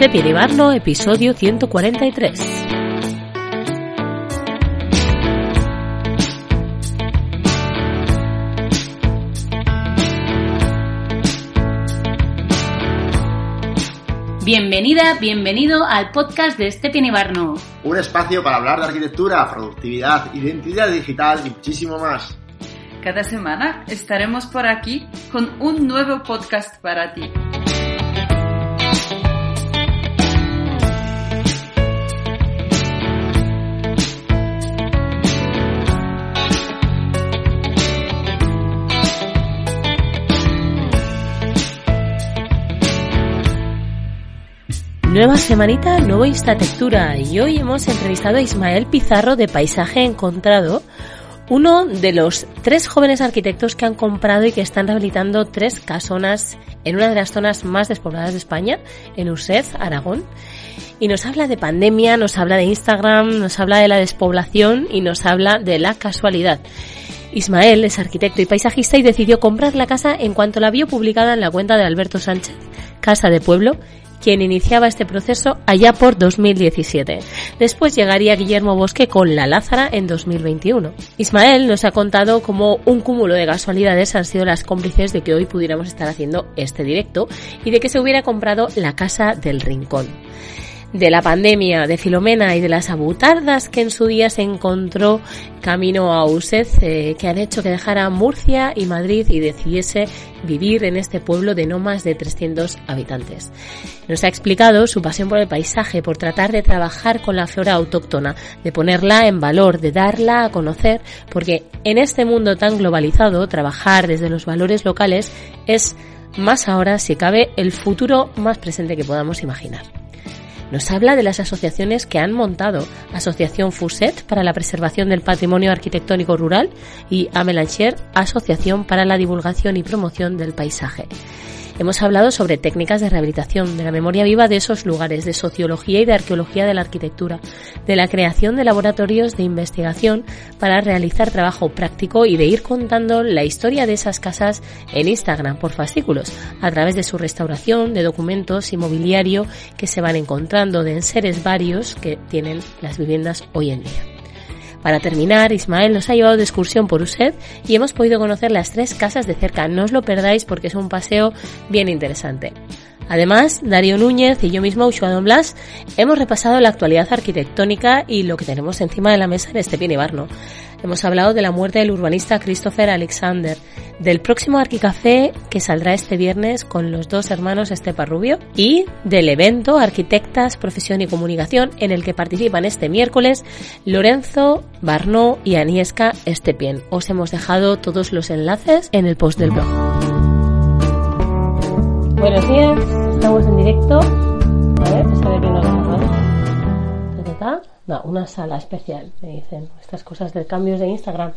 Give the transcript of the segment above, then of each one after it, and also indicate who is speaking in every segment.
Speaker 1: Este Barno, episodio 143. Bienvenida, bienvenido al podcast de Este Barno.
Speaker 2: Un espacio para hablar de arquitectura, productividad, identidad digital y muchísimo más.
Speaker 3: Cada semana estaremos por aquí con un nuevo podcast para ti.
Speaker 1: Nueva semanita, nuevo Instatectura y hoy hemos entrevistado a Ismael Pizarro de Paisaje Encontrado, uno de los tres jóvenes arquitectos que han comprado y que están rehabilitando tres casonas en una de las zonas más despobladas de España, en Usez, Aragón. Y nos habla de pandemia, nos habla de Instagram, nos habla de la despoblación y nos habla de la casualidad. Ismael es arquitecto y paisajista y decidió comprar la casa en cuanto la vio publicada en la cuenta de Alberto Sánchez, Casa de Pueblo, quien iniciaba este proceso allá por 2017. Después llegaría Guillermo Bosque con La Lázara en 2021. Ismael nos ha contado cómo un cúmulo de casualidades han sido las cómplices de que hoy pudiéramos estar haciendo este directo y de que se hubiera comprado la Casa del Rincón de la pandemia de Filomena y de las abutardas que en su día se encontró camino a Usez, eh, que han hecho que dejara Murcia y Madrid y decidiese vivir en este pueblo de no más de 300 habitantes. Nos ha explicado su pasión por el paisaje, por tratar de trabajar con la flora autóctona, de ponerla en valor, de darla a conocer, porque en este mundo tan globalizado, trabajar desde los valores locales es más ahora, si cabe, el futuro más presente que podamos imaginar nos habla de las asociaciones que han montado Asociación FUSET para la preservación del patrimonio arquitectónico rural y Amelancher Asociación para la divulgación y promoción del paisaje. Hemos hablado sobre técnicas de rehabilitación, de la memoria viva de esos lugares, de sociología y de arqueología de la arquitectura, de la creación de laboratorios de investigación para realizar trabajo práctico y de ir contando la historia de esas casas en Instagram por fascículos, a través de su restauración, de documentos, inmobiliario que se van encontrando, de enseres varios que tienen las viviendas hoy en día. Para terminar, Ismael nos ha llevado de excursión por Used y hemos podido conocer las tres casas de cerca. No os lo perdáis porque es un paseo bien interesante. Además, Darío Núñez y yo mismo, Ushua Don Blas, hemos repasado la actualidad arquitectónica y lo que tenemos encima de la mesa en este Barno. Hemos hablado de la muerte del urbanista Christopher Alexander, del próximo Arquicafé que saldrá este viernes con los dos hermanos Estepa Rubio y del evento Arquitectas, Profesión y Comunicación en el que participan este miércoles Lorenzo, Barno y Aniesca Estepien. Os hemos dejado todos los enlaces en el post del blog. Buenos días, estamos en directo. A ver, una sala especial, me dicen estas cosas del cambio de Instagram.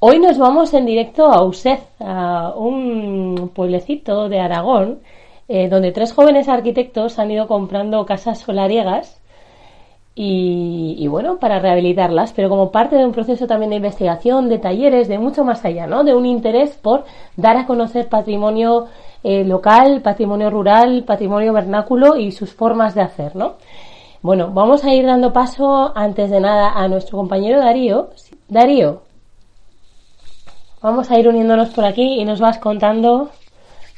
Speaker 1: Hoy nos vamos en directo a Usez, a un pueblecito de Aragón, eh, donde tres jóvenes arquitectos han ido comprando casas solariegas y, bueno, para rehabilitarlas, pero como parte de un proceso también de investigación, de talleres, de mucho más allá, ¿no? De un interés por dar a conocer patrimonio eh, local, patrimonio rural, patrimonio vernáculo y sus formas de hacer, ¿no? Bueno, vamos a ir dando paso antes de nada a nuestro compañero Darío. Darío, vamos a ir uniéndonos por aquí y nos vas contando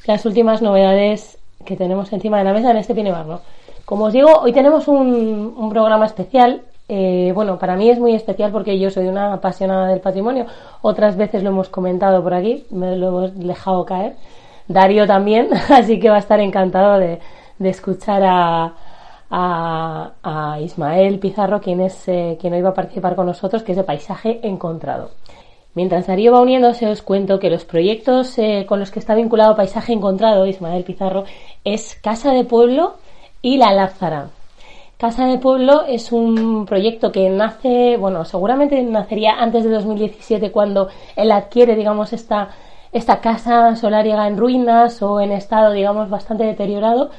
Speaker 1: las últimas novedades que tenemos encima de la mesa en este Pinebarno. Como os digo, hoy tenemos un, programa especial. Eh, bueno, para mí es muy especial porque yo soy una apasionada del patrimonio. Otras veces lo hemos comentado por aquí, me lo hemos dejado caer. Darío también, así que va a estar encantado de escuchar a, a, Ismael Pizarro, quien, es, eh, quien hoy va a participar con nosotros, que es de Paisaje Encontrado. Mientras Darío va uniéndose, os cuento que los proyectos eh, con los que está vinculado Paisaje Encontrado, Ismael Pizarro, es Casa de Pueblo y La Lázara. Casa de Pueblo es un proyecto que nace, bueno, seguramente nacería antes de 2017 cuando él adquiere, digamos, esta, esta casa solariega en ruinas o en estado, digamos, bastante deteriorado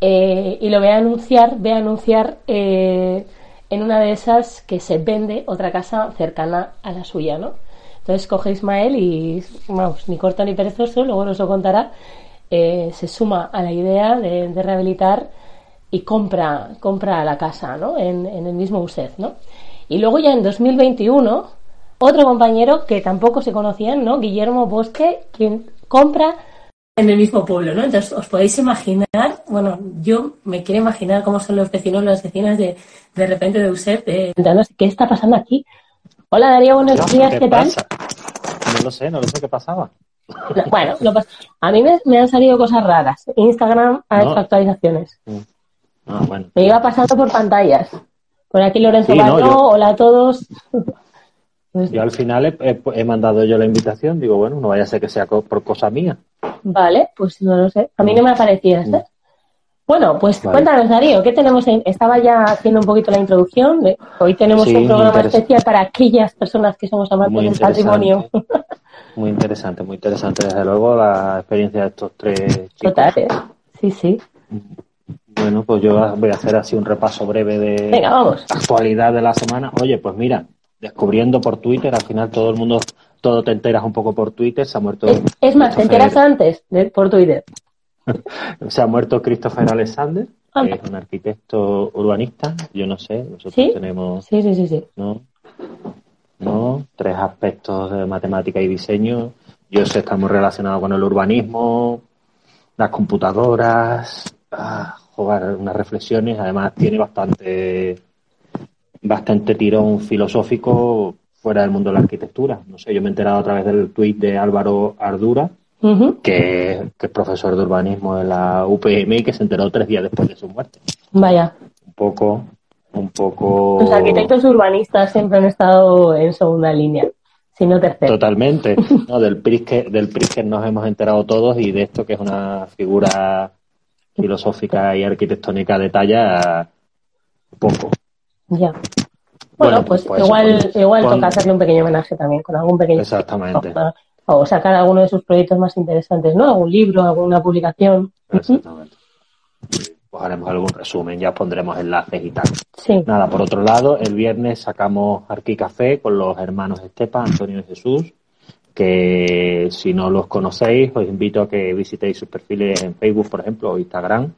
Speaker 1: eh, y lo voy a anunciar, voy a anunciar eh, en una de esas que se vende otra casa cercana a la suya, ¿no? Entonces coge Ismael y, vamos, ni corto ni perezoso, luego nos lo contará, eh, se suma a la idea de, rehabilitar y compra, compra la casa, ¿no? En, en el mismo USED, ¿no? Y luego ya en 2021, otro compañero que tampoco se conocían, ¿no? Guillermo Bosque, quien compra en el mismo pueblo, ¿no? Entonces os podéis imaginar, bueno, yo me quiero imaginar cómo son los vecinos, las vecinas de, de repente de USEP, de, ¿qué está pasando aquí? Hola Darío, buenos días, ¿qué, tal?
Speaker 4: No lo sé, no lo sé qué pasaba.
Speaker 1: Bueno, a mí me, han salido cosas raras. Instagram ha hecho actualizaciones. Mm.
Speaker 4: Ah, bueno.
Speaker 1: Me iba pasando por pantallas. Por aquí Lorenzo sí, hola a todos.
Speaker 4: Yo al final he, mandado yo la invitación, digo, bueno, no vaya a ser que sea por cosa mía.
Speaker 1: Vale, pues no lo sé. A mí no me aparecía ¿eh? Bueno, pues cuéntanos, Darío, ¿qué tenemos? Estaba ya haciendo un poquito la introducción. Hoy tenemos un programa especial para aquellas personas que somos amantes del patrimonio.
Speaker 4: Muy interesante, muy interesante, desde luego, la experiencia de estos tres chicos.
Speaker 1: Total, sí, sí.
Speaker 4: Bueno, pues yo voy a hacer así un repaso breve de actualidad de la semana. Oye, pues mira, descubriendo por Twitter, al final todo el mundo, todo te enteras un poco por Twitter, se ha muerto...
Speaker 1: Es, más, te enteras antes de, por Twitter.
Speaker 4: se ha muerto Christopher Alexander, que es un arquitecto urbanista, yo no sé, nosotros tenemos...
Speaker 1: Sí, sí, sí, sí.
Speaker 4: ¿no? ¿no? Tres aspectos de matemática y diseño. Yo sé, estamos relacionados con el urbanismo, las computadoras, ah, jugar unas reflexiones. Además, tiene bastante, bastante tirón filosófico fuera del mundo de la arquitectura. No sé, yo me he enterado a través del tuit de Álvaro Ardura, que, que, es profesor de urbanismo de la UPM y que se enteró tres días después de su muerte.
Speaker 1: Vaya.
Speaker 4: Un poco, un poco...
Speaker 1: Los arquitectos urbanistas siempre han estado en segunda línea, si no tercera.
Speaker 4: Totalmente. No, del Pritzker, del nos hemos enterado todos y de esto que es una figura filosófica y arquitectónica de talla poco.
Speaker 1: Ya. Bueno, pues, pues, igual, igual toca hacerle un pequeño homenaje también, con algún pequeño...
Speaker 4: Exactamente.
Speaker 1: O sacar alguno de sus proyectos más interesantes, ¿no? Algún libro, alguna publicación.
Speaker 4: Exactamente pues haremos algún resumen, ya pondremos enlaces y tal.
Speaker 1: Sí.
Speaker 4: Nada, por otro lado, el viernes sacamos Arqui Café con los hermanos Estepa, Antonio y Jesús, que si no los conocéis, os invito a que visitéis sus perfiles en Facebook, por ejemplo, o Instagram.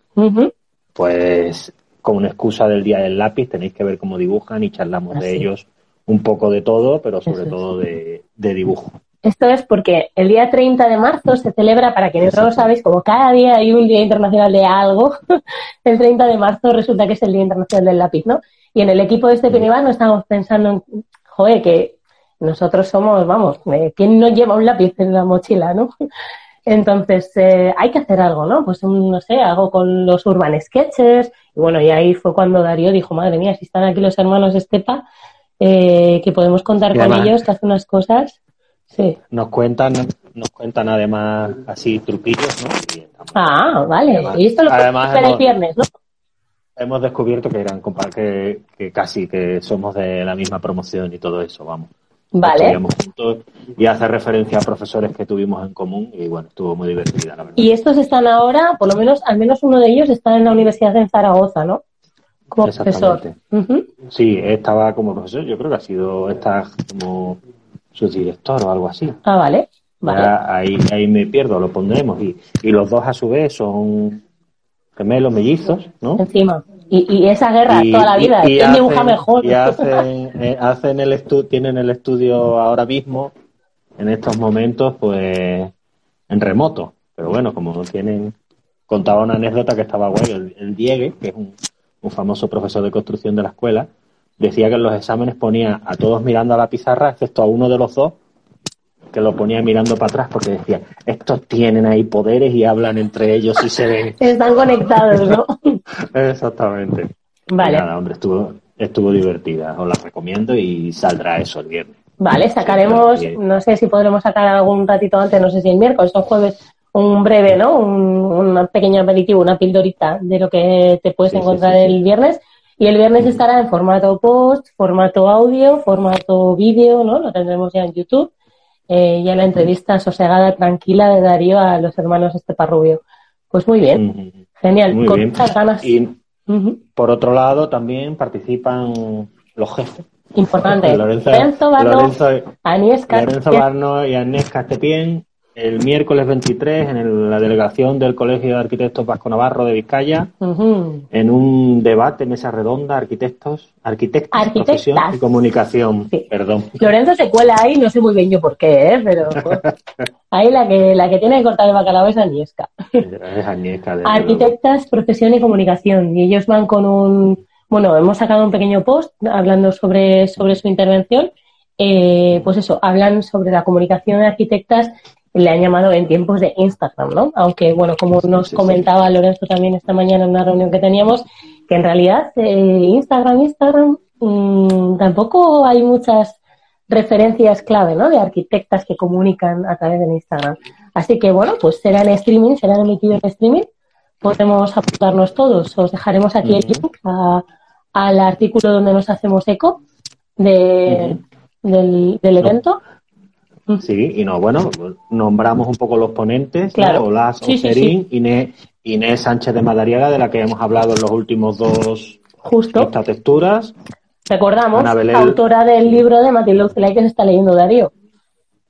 Speaker 4: Pues con una excusa del Día del Lápiz tenéis que ver cómo dibujan y charlamos de ellos un poco de todo, pero sobre todo de, de dibujo.
Speaker 1: Esto es porque el día 30 de marzo se celebra, para quienes no lo sabéis, como cada día hay un día internacional de algo, el 30 de marzo resulta que es el Día Internacional del Lápiz, ¿no? Y en el equipo de este no estamos pensando en, joder, que nosotros somos, vamos, eh, ¿quién no lleva un lápiz en la mochila, no? Entonces, eh, hay que hacer algo, ¿no? Pues, no sé, algo con los urban sketches. Y bueno, y ahí fue cuando Darío dijo, madre mía, si están aquí los hermanos Estepa, eh, que podemos contar con ellos, que hacen unas cosas. Sí.
Speaker 4: Nos cuentan, nos cuentan además así truquillos, ¿no?
Speaker 1: ah, vale. y esto lo además hemos, el viernes, ¿no?
Speaker 4: Hemos descubierto que eran que, que casi que somos de la misma promoción y todo eso, vamos.
Speaker 1: Vale.
Speaker 4: Juntos y hace referencia a profesores que tuvimos en común y bueno, estuvo muy divertida, la verdad.
Speaker 1: Y estos están ahora, por lo menos, al menos uno de ellos está en la Universidad de Zaragoza, ¿no? Como profesor.
Speaker 4: Sí, estaba como profesor, yo creo que ha sido, está como su director o algo así.
Speaker 1: Ah, vale. vale.
Speaker 4: ahí, ahí me pierdo, lo pondremos. Y, y los dos a su vez son gemelos mellizos, ¿no?
Speaker 1: Encima. Y, y esa guerra toda la vida. ¿Quién dibuja mejor?
Speaker 4: Y hacen, eh, hacen el tienen el estudio ahora mismo, en estos momentos, pues en remoto. Pero bueno, como tienen. Contaba una anécdota que estaba guay. El, el Diegue, que es un, un famoso profesor de construcción de la escuela, decía que en los exámenes ponía a todos mirando a la pizarra, excepto a uno de los dos, que lo ponía mirando para atrás porque decía, estos tienen ahí poderes y hablan entre ellos y se ven.
Speaker 1: Están conectados, ¿no?
Speaker 4: Exactamente.
Speaker 1: Vale.
Speaker 4: nada, hombre, estuvo, estuvo divertida. Os la recomiendo y saldrá eso el viernes.
Speaker 1: Vale, sacaremos, no sé si podremos sacar algún ratito antes, no sé si el miércoles o jueves, un breve, ¿no? Un, pequeño aperitivo, una pildorita de lo que te puedes encontrar el viernes y el viernes estará en formato post, formato audio, formato vídeo, ¿no? Lo tendremos ya en YouTube. Eh, ya la entrevista sosegada, tranquila de Darío a los hermanos Esteparrubio. Pues muy bien, genial, con muchas ganas.
Speaker 4: Y por otro lado también participan los jefes.
Speaker 1: Importante.
Speaker 4: Lorenzo,
Speaker 1: Lorenzo Barno, Lorenzo,
Speaker 4: Lorenzo Barno y Agnès Castepien el miércoles 23 en la delegación del Colegio de Arquitectos Vasco Navarro de Vizcaya, en un debate, mesa redonda, arquitectos, arquitectos, profesión y comunicación. Perdón.
Speaker 1: Lorenzo se cuela ahí, no sé muy bien yo por qué, ¿eh? pero ahí la que, la que tiene que cortar el bacalao es Agnieszka.
Speaker 4: Es Agnieszka.
Speaker 1: Arquitectas, profesión y comunicación. Y ellos van con un, bueno, hemos sacado un pequeño post hablando sobre, sobre su intervención. Eh, pues eso, hablan sobre la comunicación de arquitectas le han llamado en tiempos de Instagram, ¿no? Aunque, bueno, como nos comentaba Lorenzo también esta mañana en una reunión que teníamos, que en realidad eh, Instagram, Instagram, mmm, tampoco hay muchas referencias clave, ¿no? De arquitectas que comunican a través de Instagram. Así que, bueno, pues será en streaming, será emitido en streaming. Podemos apuntarnos todos. Os dejaremos aquí el link al artículo donde nos hacemos eco de, del, del evento.
Speaker 4: Sí, y no, bueno, nombramos un poco los ponentes, claro. Olaz Inés, Sánchez de Madariaga, de la que hemos hablado en los últimos dos
Speaker 1: Justo.
Speaker 4: Estas texturas.
Speaker 1: Recordamos, autora del libro de Matilde Ucelay que se está leyendo Darío.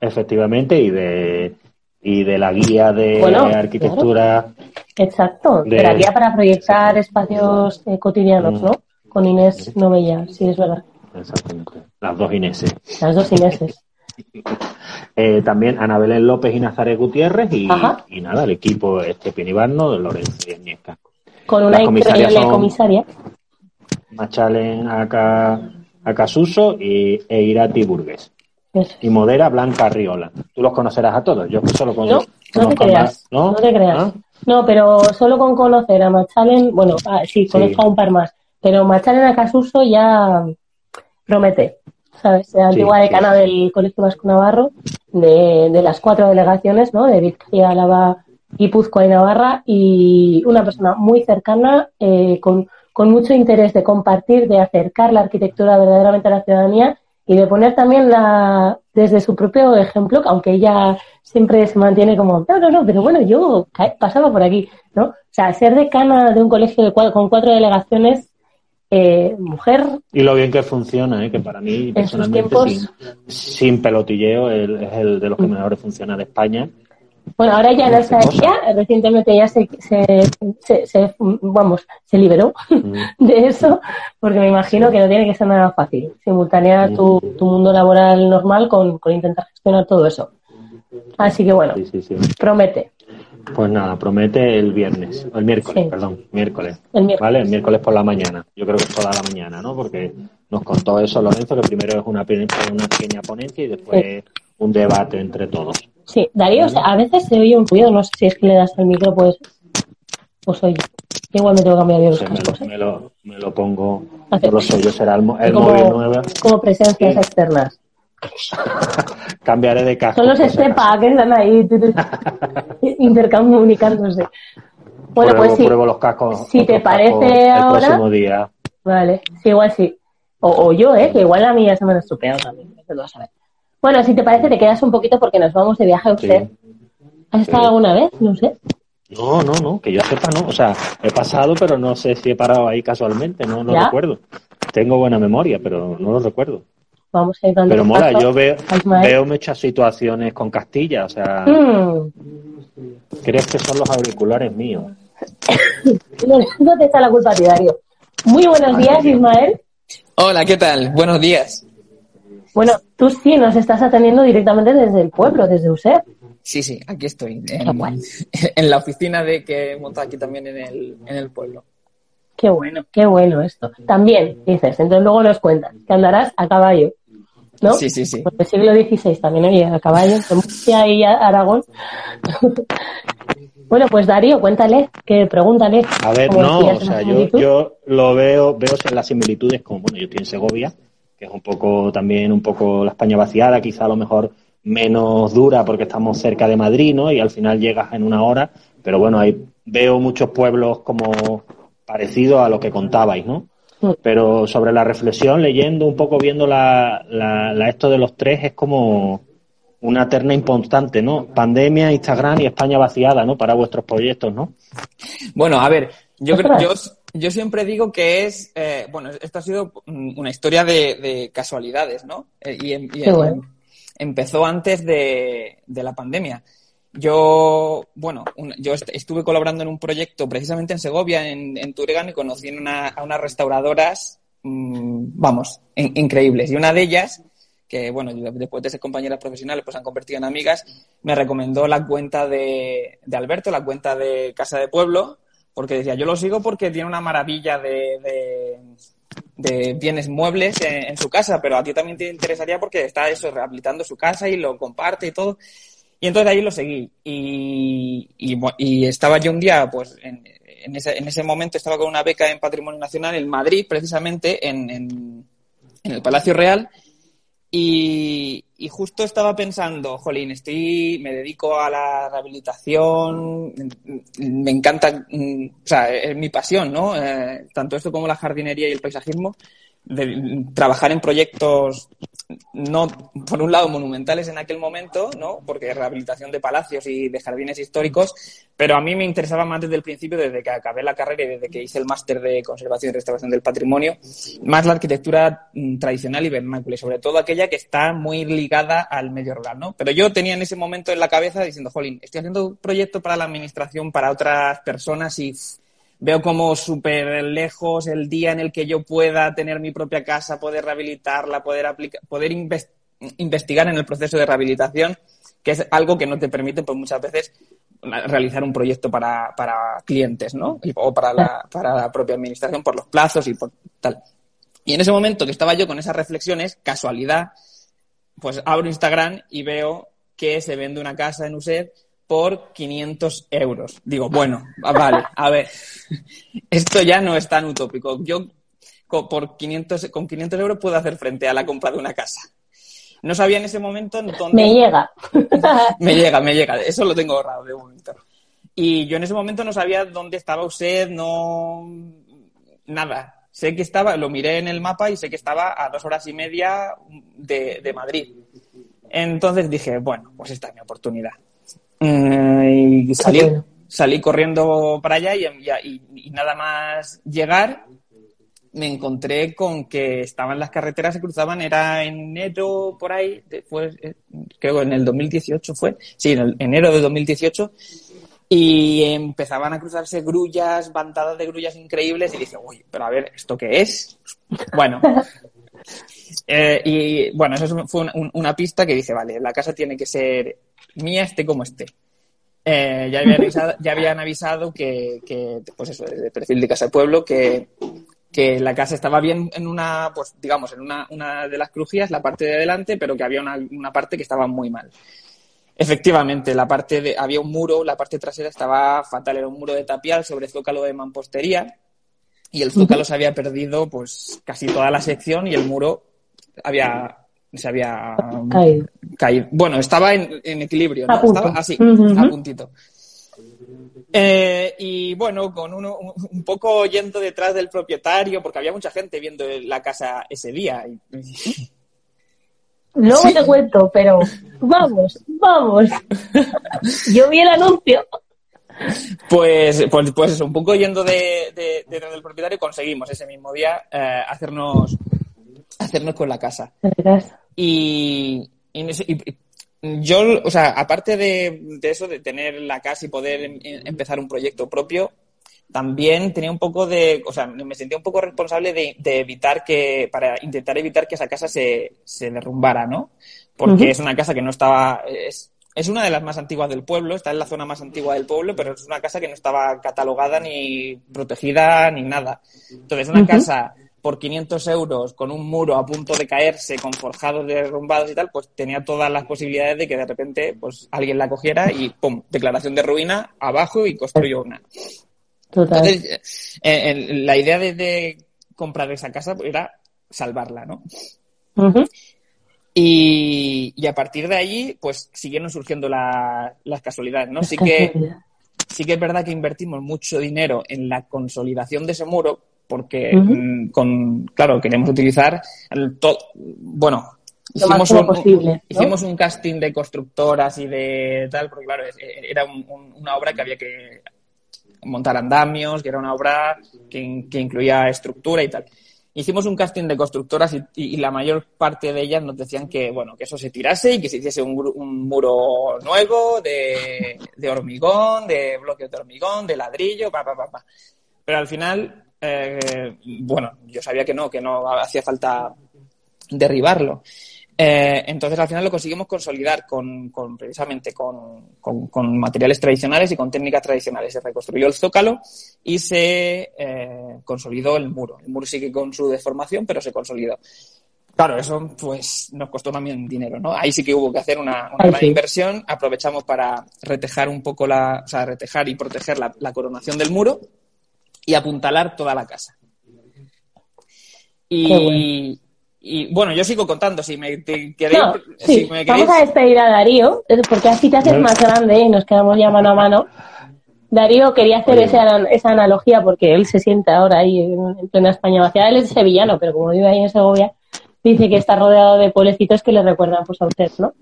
Speaker 4: Efectivamente, y de y de la guía de arquitectura.
Speaker 1: Exacto, de... la guía para proyectar espacios eh, cotidianos, mm. ¿no? Con Inés Novella, sí, es verdad.
Speaker 4: Exactamente. Las dos Ineses.
Speaker 1: Las dos Ineses.
Speaker 4: Eh, también Ana Belén López y Nazaret Gutiérrez y, nada, el equipo este Pinibano de Lorenzo y Agnieszka.
Speaker 1: Con una increíble comisaria.
Speaker 4: Machalen Acasuso y e Irati Burgues. Y modera Blanca Riola. Tú los conocerás a todos. Yo solo conozco.
Speaker 1: No, no te creas. ¿no? te creas. ¿No? pero solo con conocer a Machalen, bueno, ah, sí, conozco a un par más. Pero Machalen Acasuso ya promete. ¿Sabes? La antigua decana del Colegio Vasco Navarro, de, de, las cuatro delegaciones, ¿no? De Vizcaya, Álava, Guipúzcoa y Navarra, y una persona muy cercana, eh, con, con mucho interés de compartir, de acercar la arquitectura verdaderamente a la ciudadanía y de poner también la, desde su propio ejemplo, aunque ella siempre se mantiene como, no, no, no, pero bueno, yo pasaba por aquí, ¿no? O sea, ser decana de un colegio de con cuatro delegaciones eh, mujer.
Speaker 4: Y lo bien que funciona, ¿eh? que para mí, personalmente, sin, pelotilleo, es el de los que mejor funciona de España.
Speaker 1: Bueno, ahora ya no está ella, recientemente ya se, se, vamos, se liberó mm. de eso, porque me imagino que no tiene que ser nada fácil, simultanear tu, mm. tu mundo laboral normal con, con intentar gestionar todo eso. Así que bueno, promete.
Speaker 4: Pues nada, promete el viernes, el miércoles, perdón, miércoles, ¿Vale? El miércoles por la mañana. Yo creo que es toda la mañana, ¿no? Porque nos contó eso Lorenzo, que primero es una, una pequeña ponencia y después un debate entre todos.
Speaker 1: Sí, Darío, a veces se oye un ruido, no sé si es que le das el micro, pues, pues oye. Igual me tengo que cambiar de los
Speaker 4: cascos. Me, lo, me, lo, pongo, no lo sé, yo será el, el
Speaker 1: como,
Speaker 4: móvil nuevo.
Speaker 1: Como presencias externas.
Speaker 4: Cambiaré de casa.
Speaker 1: Son los Estepa que están ahí intercomunicándose. Bueno,
Speaker 4: pruebo,
Speaker 1: pues sí.
Speaker 4: Pruebo los cascos.
Speaker 1: Si te parece ahora.
Speaker 4: El próximo día.
Speaker 1: Vale, sí, igual sí. O, o, yo, ¿eh? Que igual la mía se me ha estropeado también. Bueno, si te parece, te quedas un poquito porque nos vamos de viaje a usted. ¿Has estado alguna vez? No sé.
Speaker 4: No, no, no, que yo sepa, no. O sea, he pasado, pero no sé si he parado ahí casualmente, no lo recuerdo. Tengo buena memoria, pero no lo recuerdo
Speaker 1: vamos a ir dando
Speaker 4: Pero mola, yo veo, veo muchas situaciones con Castilla, o sea, mm. ¿crees que son los auriculares míos?
Speaker 1: no te está la culpa, Darío. Muy buenos días, Ismael.
Speaker 5: Hola, ¿qué tal? Buenos días.
Speaker 1: Bueno, tú sí nos estás atendiendo directamente desde el pueblo, desde USEP.
Speaker 5: Sí, sí, aquí estoy, en, en, la oficina de que he montado aquí también en el, en el pueblo.
Speaker 1: Qué bueno, qué bueno esto. También, dices, entonces luego nos cuentas que andarás a caballo. ¿No?
Speaker 5: Sí, sí, sí.
Speaker 1: Porque el siglo XVI también había a caballo, en Murcia y Aragón. bueno, pues Darío, cuéntale, que pregúntale.
Speaker 4: A ver, no, o sea, yo, yo lo veo, veo las similitudes como, bueno, yo estoy en Segovia, que es un poco también un poco la España vaciada, quizá a lo mejor menos dura porque estamos cerca de Madrid, ¿no? Y al final llegas en una hora, pero bueno, ahí veo muchos pueblos como parecidos a lo que contabais, ¿no? Pero sobre la reflexión, leyendo un poco, viendo la, la, esto de los tres, es como una terna importante, ¿no? Pandemia, Instagram y España vaciada, ¿no? Para vuestros proyectos, ¿no?
Speaker 5: Bueno, a ver, yo yo, yo siempre digo que es, eh, bueno, esto ha sido una historia de, casualidades, ¿no? Eh, y, em, em, empezó antes de, de, la pandemia. Yo, bueno, yo estuve colaborando en un proyecto precisamente en Segovia, en, en y conocí a unas restauradoras, mm, vamos, increíbles. Y una de ellas, que bueno, después de ser compañeras profesionales, pues han convertido en amigas, me recomendó la cuenta de, de Alberto, la cuenta de Casa de Pueblo, porque decía, yo lo sigo porque tiene una maravilla de, de, bienes muebles en, su casa, pero a ti también te interesaría porque está eso, rehabilitando su casa y lo comparte y todo. Y entonces ahí lo seguí. Y, y, estaba yo un día, pues, en, en, ese, en ese momento estaba con una beca en Patrimonio Nacional en Madrid, precisamente, en, en, el Palacio Real, y, justo estaba pensando, jolín, estoy, me dedico a la rehabilitación, me encanta, mm, o sea, es mi pasión, ¿no? Eh, tanto esto como la jardinería y el paisajismo, de trabajar en proyectos no, por un lado, monumentales en aquel momento, ¿no? Porque rehabilitación de palacios y de jardines históricos, pero a mí me interesaba más desde el principio, desde que acabé la carrera y desde que hice el máster de conservación y restauración del patrimonio, más la arquitectura mm, tradicional y vernácula, y sobre todo aquella que está muy ligada al medio rural, ¿no? Pero yo tenía en ese momento en la cabeza diciendo, jolín, estoy haciendo un proyecto para la administración, para otras personas y veo como súper lejos el día en el que yo pueda tener mi propia casa, poder rehabilitarla, poder, aplicar, poder investigar en el proceso de rehabilitación, que es algo que no te permite, pues muchas veces, realizar un proyecto para, para clientes, ¿no? o para la, para la propia administración por los plazos y por tal. Y en ese momento que estaba yo con esas reflexiones, casualidad, pues abro Instagram y veo que se vende una casa en USED por 500 euros. Digo, bueno, vale, a ver, esto ya no es tan utópico. Yo por 500, con 500 euros puedo hacer frente a la compra de una casa. No sabía en ese momento dónde...
Speaker 1: Me llega.
Speaker 5: me llega, me llega. Eso lo tengo ahorrado de momento. Y yo en ese momento no sabía dónde estaba usted, no... Nada. Sé que estaba, lo miré en el mapa y sé que estaba a dos horas y media de, de Madrid. Entonces dije, bueno, pues esta es mi oportunidad. Eh, y salí, salí corriendo para allá y, y, nada más llegar me encontré con que estaban las carreteras se cruzaban, era enero por ahí, después, eh, creo en el 2018 fue, sí, en el, enero de 2018, y empezaban a cruzarse grullas, bandadas de grullas increíbles, y dije, uy, pero a ver, ¿esto qué es? Bueno, eh, y bueno, eso fue una pista que dije, vale, la casa tiene que ser mía esté como esté. Eh, ya, habían avisado, ya habían avisado que, que, pues eso, de perfil de Casa de Pueblo, que, que la casa estaba bien en una, pues digamos, en una, una de las crujías, la parte de adelante, pero que había una, una parte que estaba muy mal. Efectivamente, la parte de, había un muro, la parte trasera estaba fatal, era un muro de tapial sobre zócalo de mampostería y el zócalo se había perdido pues casi toda la sección y el muro había se había caído. Bueno, estaba en, equilibrio, ¿no? Estaba así, a puntito. Eh, y bueno, con uno, un poco yendo detrás del propietario, porque había mucha gente viendo la casa ese día.
Speaker 1: Luego te cuento, pero vamos, vamos. Yo vi el anuncio.
Speaker 5: Pues, pues, pues un poco yendo de, detrás del propietario conseguimos ese mismo día eh, hacernos hacernos con la casa. Y, yo, o sea, aparte de, eso, de tener la casa y poder em, em, empezar un proyecto propio, también tenía un poco de, o sea, me sentía un poco responsable de, evitar que, para intentar evitar que esa casa se, se derrumbara, ¿no? Porque es una casa que no estaba, es, es una de las más antiguas del pueblo, está en la zona más antigua del pueblo, pero es una casa que no estaba catalogada ni protegida ni nada. Entonces, una casa por 500 euros con un muro a punto de caerse, con forjados derrumbados y tal, pues tenía todas las posibilidades de que de repente pues alguien la cogiera y ¡pum! Declaración de ruina abajo y construyó una. Total. Entonces, eh, eh, la idea de, comprar esa casa era salvarla, ¿no? y, a partir de allí, pues siguieron surgiendo las casualidades, ¿no? Sí que, sí que es verdad que invertimos mucho dinero en la consolidación de ese muro, porque mm, con, claro, queremos utilizar el todo, bueno, hicimos un, hicimos un casting de constructoras y de tal, porque claro, era una obra que había que montar andamios, que era una obra que, incluía estructura y tal. hicimos un casting de constructoras y, y- y la mayor parte de ellas nos decían que, bueno, que eso se tirase y que se hiciese un, un muro nuevo de, de hormigón, de bloques de hormigón, de ladrillo, pa, pa, pa, pa. Pero al final, eh, bueno, yo sabía que no, que no hacía falta derribarlo. Eh, entonces al final lo conseguimos consolidar con, con precisamente con, con- con materiales tradicionales y con técnicas tradicionales. Se reconstruyó el zócalo y se eh, consolidó el muro. El muro sigue con su deformación, pero se consolidó. Claro, eso pues nos costó también dinero, ¿no? Ahí sí que hubo que hacer una, gran
Speaker 1: sí.
Speaker 5: inversión. Aprovechamos para retejar un poco la, o sea, retejar y proteger la, la coronación del muro y apuntalar toda la casa. Y,
Speaker 1: bueno.
Speaker 5: y bueno, yo sigo contando. Si me te queréis,
Speaker 1: No,
Speaker 5: si
Speaker 1: sí,
Speaker 5: me queréis-
Speaker 1: vamos a despedir a Darío, eh, porque así te haces más grande y nos quedamos ya mano a mano. Darío quería hacer esa, esa analogía porque él se siente ahora ahí en, en plena España vacía. Él es sevillano, pero como vive ahí en Segovia, dice que está rodeado de pueblecitos que le recuerdan pues a usted, ¿no?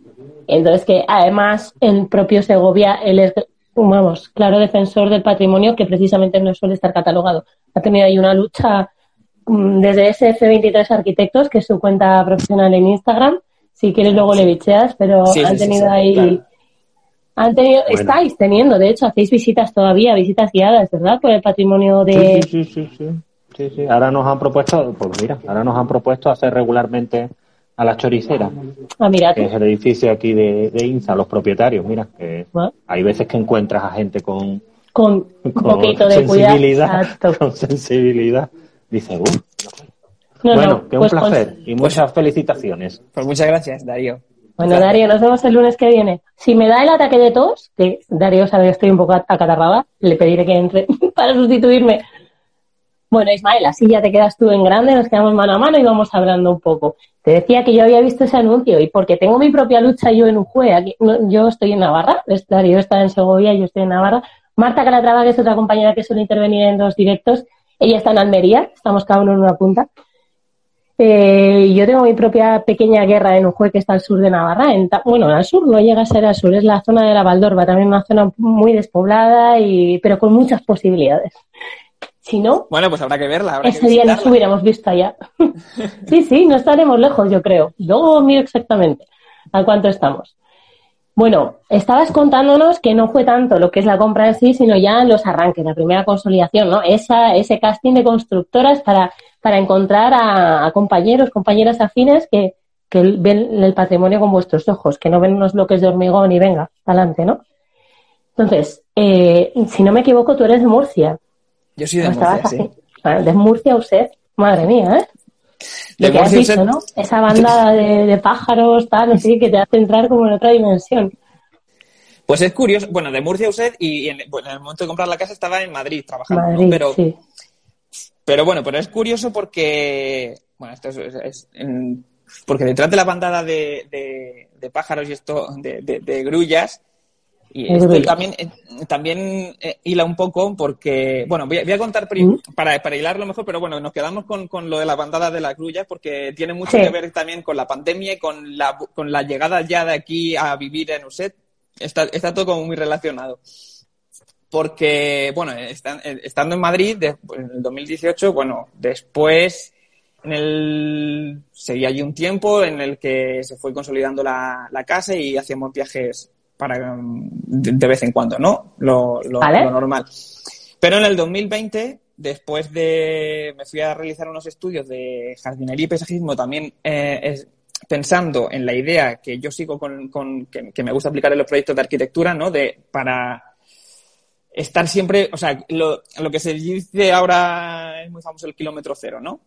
Speaker 1: Entonces que además en propio Segovia él es, vamos, claro defensor del patrimonio que precisamente no suele estar catalogado. Ha tenido ahí una lucha mm, desde SF23 Arquitectos, que es su cuenta profesional en Instagram. Si quieres luego le bicheas, pero
Speaker 5: Sí,
Speaker 1: han
Speaker 5: sí,
Speaker 1: tenido
Speaker 5: sí,
Speaker 1: ahí...
Speaker 5: claro.
Speaker 1: Han tenido,
Speaker 4: Bueno.
Speaker 1: estáis teniendo, de hecho, hacéis visitas todavía, visitas guiadas, ¿verdad? Por el patrimonio de...
Speaker 4: Sí, sí, sí, sí, sí. Sí, sí. Ahora nos han propuesto, pues mira, ahora nos han propuesto hacer regularmente a la choricera,
Speaker 1: Ah, mira,
Speaker 4: que es el edificio aquí de, de INSA, los propietarios. Mira, que
Speaker 1: Bueno.
Speaker 4: hay veces que encuentras a gente con,
Speaker 1: con un
Speaker 4: con
Speaker 1: poquito de cuidado.
Speaker 4: sensibilidad, con sensibilidad. Dice, "Uh,
Speaker 1: No,
Speaker 4: bueno,
Speaker 1: no,
Speaker 4: que un
Speaker 1: pues con-
Speaker 4: placer y muchas felicitaciones.
Speaker 5: Pues muchas gracias, Darío.
Speaker 1: Bueno, Darío, nos vemos el lunes que viene. Si me da el ataque de tos, que Darío sabe que estoy un poco acatarrada, le pediré que entre para sustituirme. Bueno, Ismael, así ya te quedas tú en grande, nos quedamos mano a mano y vamos hablando un poco. Te decía que yo había visto ese anuncio y porque tengo mi propia lucha yo en Ujue, aquí, yo estoy en Navarra, Darío está en Segovia, yo estoy en Navarra. Marta Calatrava, que es otra compañera que suele intervenir en dos directos, ella está en Almería, estamos cada uno en una punta. Eh, yo tengo mi propia pequeña guerra en Ujue que está al sur de Navarra. En bueno, al sur no llega a ser al sur, es la zona de la Valdorba, también una zona muy despoblada y pero con muchas posibilidades. Si no,
Speaker 5: Bueno, pues habrá que verla. Habrá
Speaker 1: ese
Speaker 5: que
Speaker 1: día nos hubiéramos visto allá. sí, sí, no estaremos lejos, yo creo. Luego miro exactamente a cuánto estamos. Bueno, estabas contándonos que no fue tanto lo que es la compra en sí, sino ya los arranques, la primera consolidación, ¿no? Esa, ese casting de constructoras para, para encontrar a, a compañeros, compañeras afines que, que ven el patrimonio con vuestros ojos, que no ven unos bloques de hormigón y venga, adelante, ¿no? Entonces, eh, si no me equivoco, tú eres de Murcia.
Speaker 5: Yo soy de
Speaker 1: ¿No estabas
Speaker 5: Murcia, sí.
Speaker 1: así? De Murcia, usted. Madre mía, ¿eh?
Speaker 5: De
Speaker 1: que has dicho,
Speaker 5: usted-
Speaker 1: ¿no? Esa banda de, de pájaros, tal, no sé qué, que te hace entrar como en otra dimensión.
Speaker 5: Pues es curioso. Bueno, de Murcia usted y en, bueno, en el momento de comprar la casa estaba en Madrid trabajando. ¿no? Pero,
Speaker 1: sí.
Speaker 5: pero bueno, pero es curioso porque, bueno, esto es, es- es- en- porque detrás de la bandada de, de- de pájaros y esto, de, de- de grullas, y esto también, eh, también eh, hila un poco porque, bueno, voy a, voy a contar para, para hilarlo mejor, pero bueno, nos quedamos con, con lo de la bandada de las grullas porque tiene mucho
Speaker 1: Sí.
Speaker 5: que ver también con la pandemia y con la, con la llegada ya de aquí a vivir en USET. Está, está todo como muy relacionado porque, bueno, eh, estando en Madrid de- en el 2018, bueno, después en el, seguí allí un tiempo en el que se fue consolidando la, la casa y hacíamos viajes para, de, de vez en cuando, ¿no? Lo, lo-
Speaker 1: Vale.
Speaker 5: lo normal. Pero en el 2020, después de, me fui a realizar unos estudios de jardinería y paisajismo, también eh, es- pensando en la idea que yo sigo con, con- que, que me gusta aplicar en los proyectos de arquitectura, ¿no? De, para estar siempre, o sea, lo, lo que se dice ahora es muy famoso el kilómetro cero, ¿no?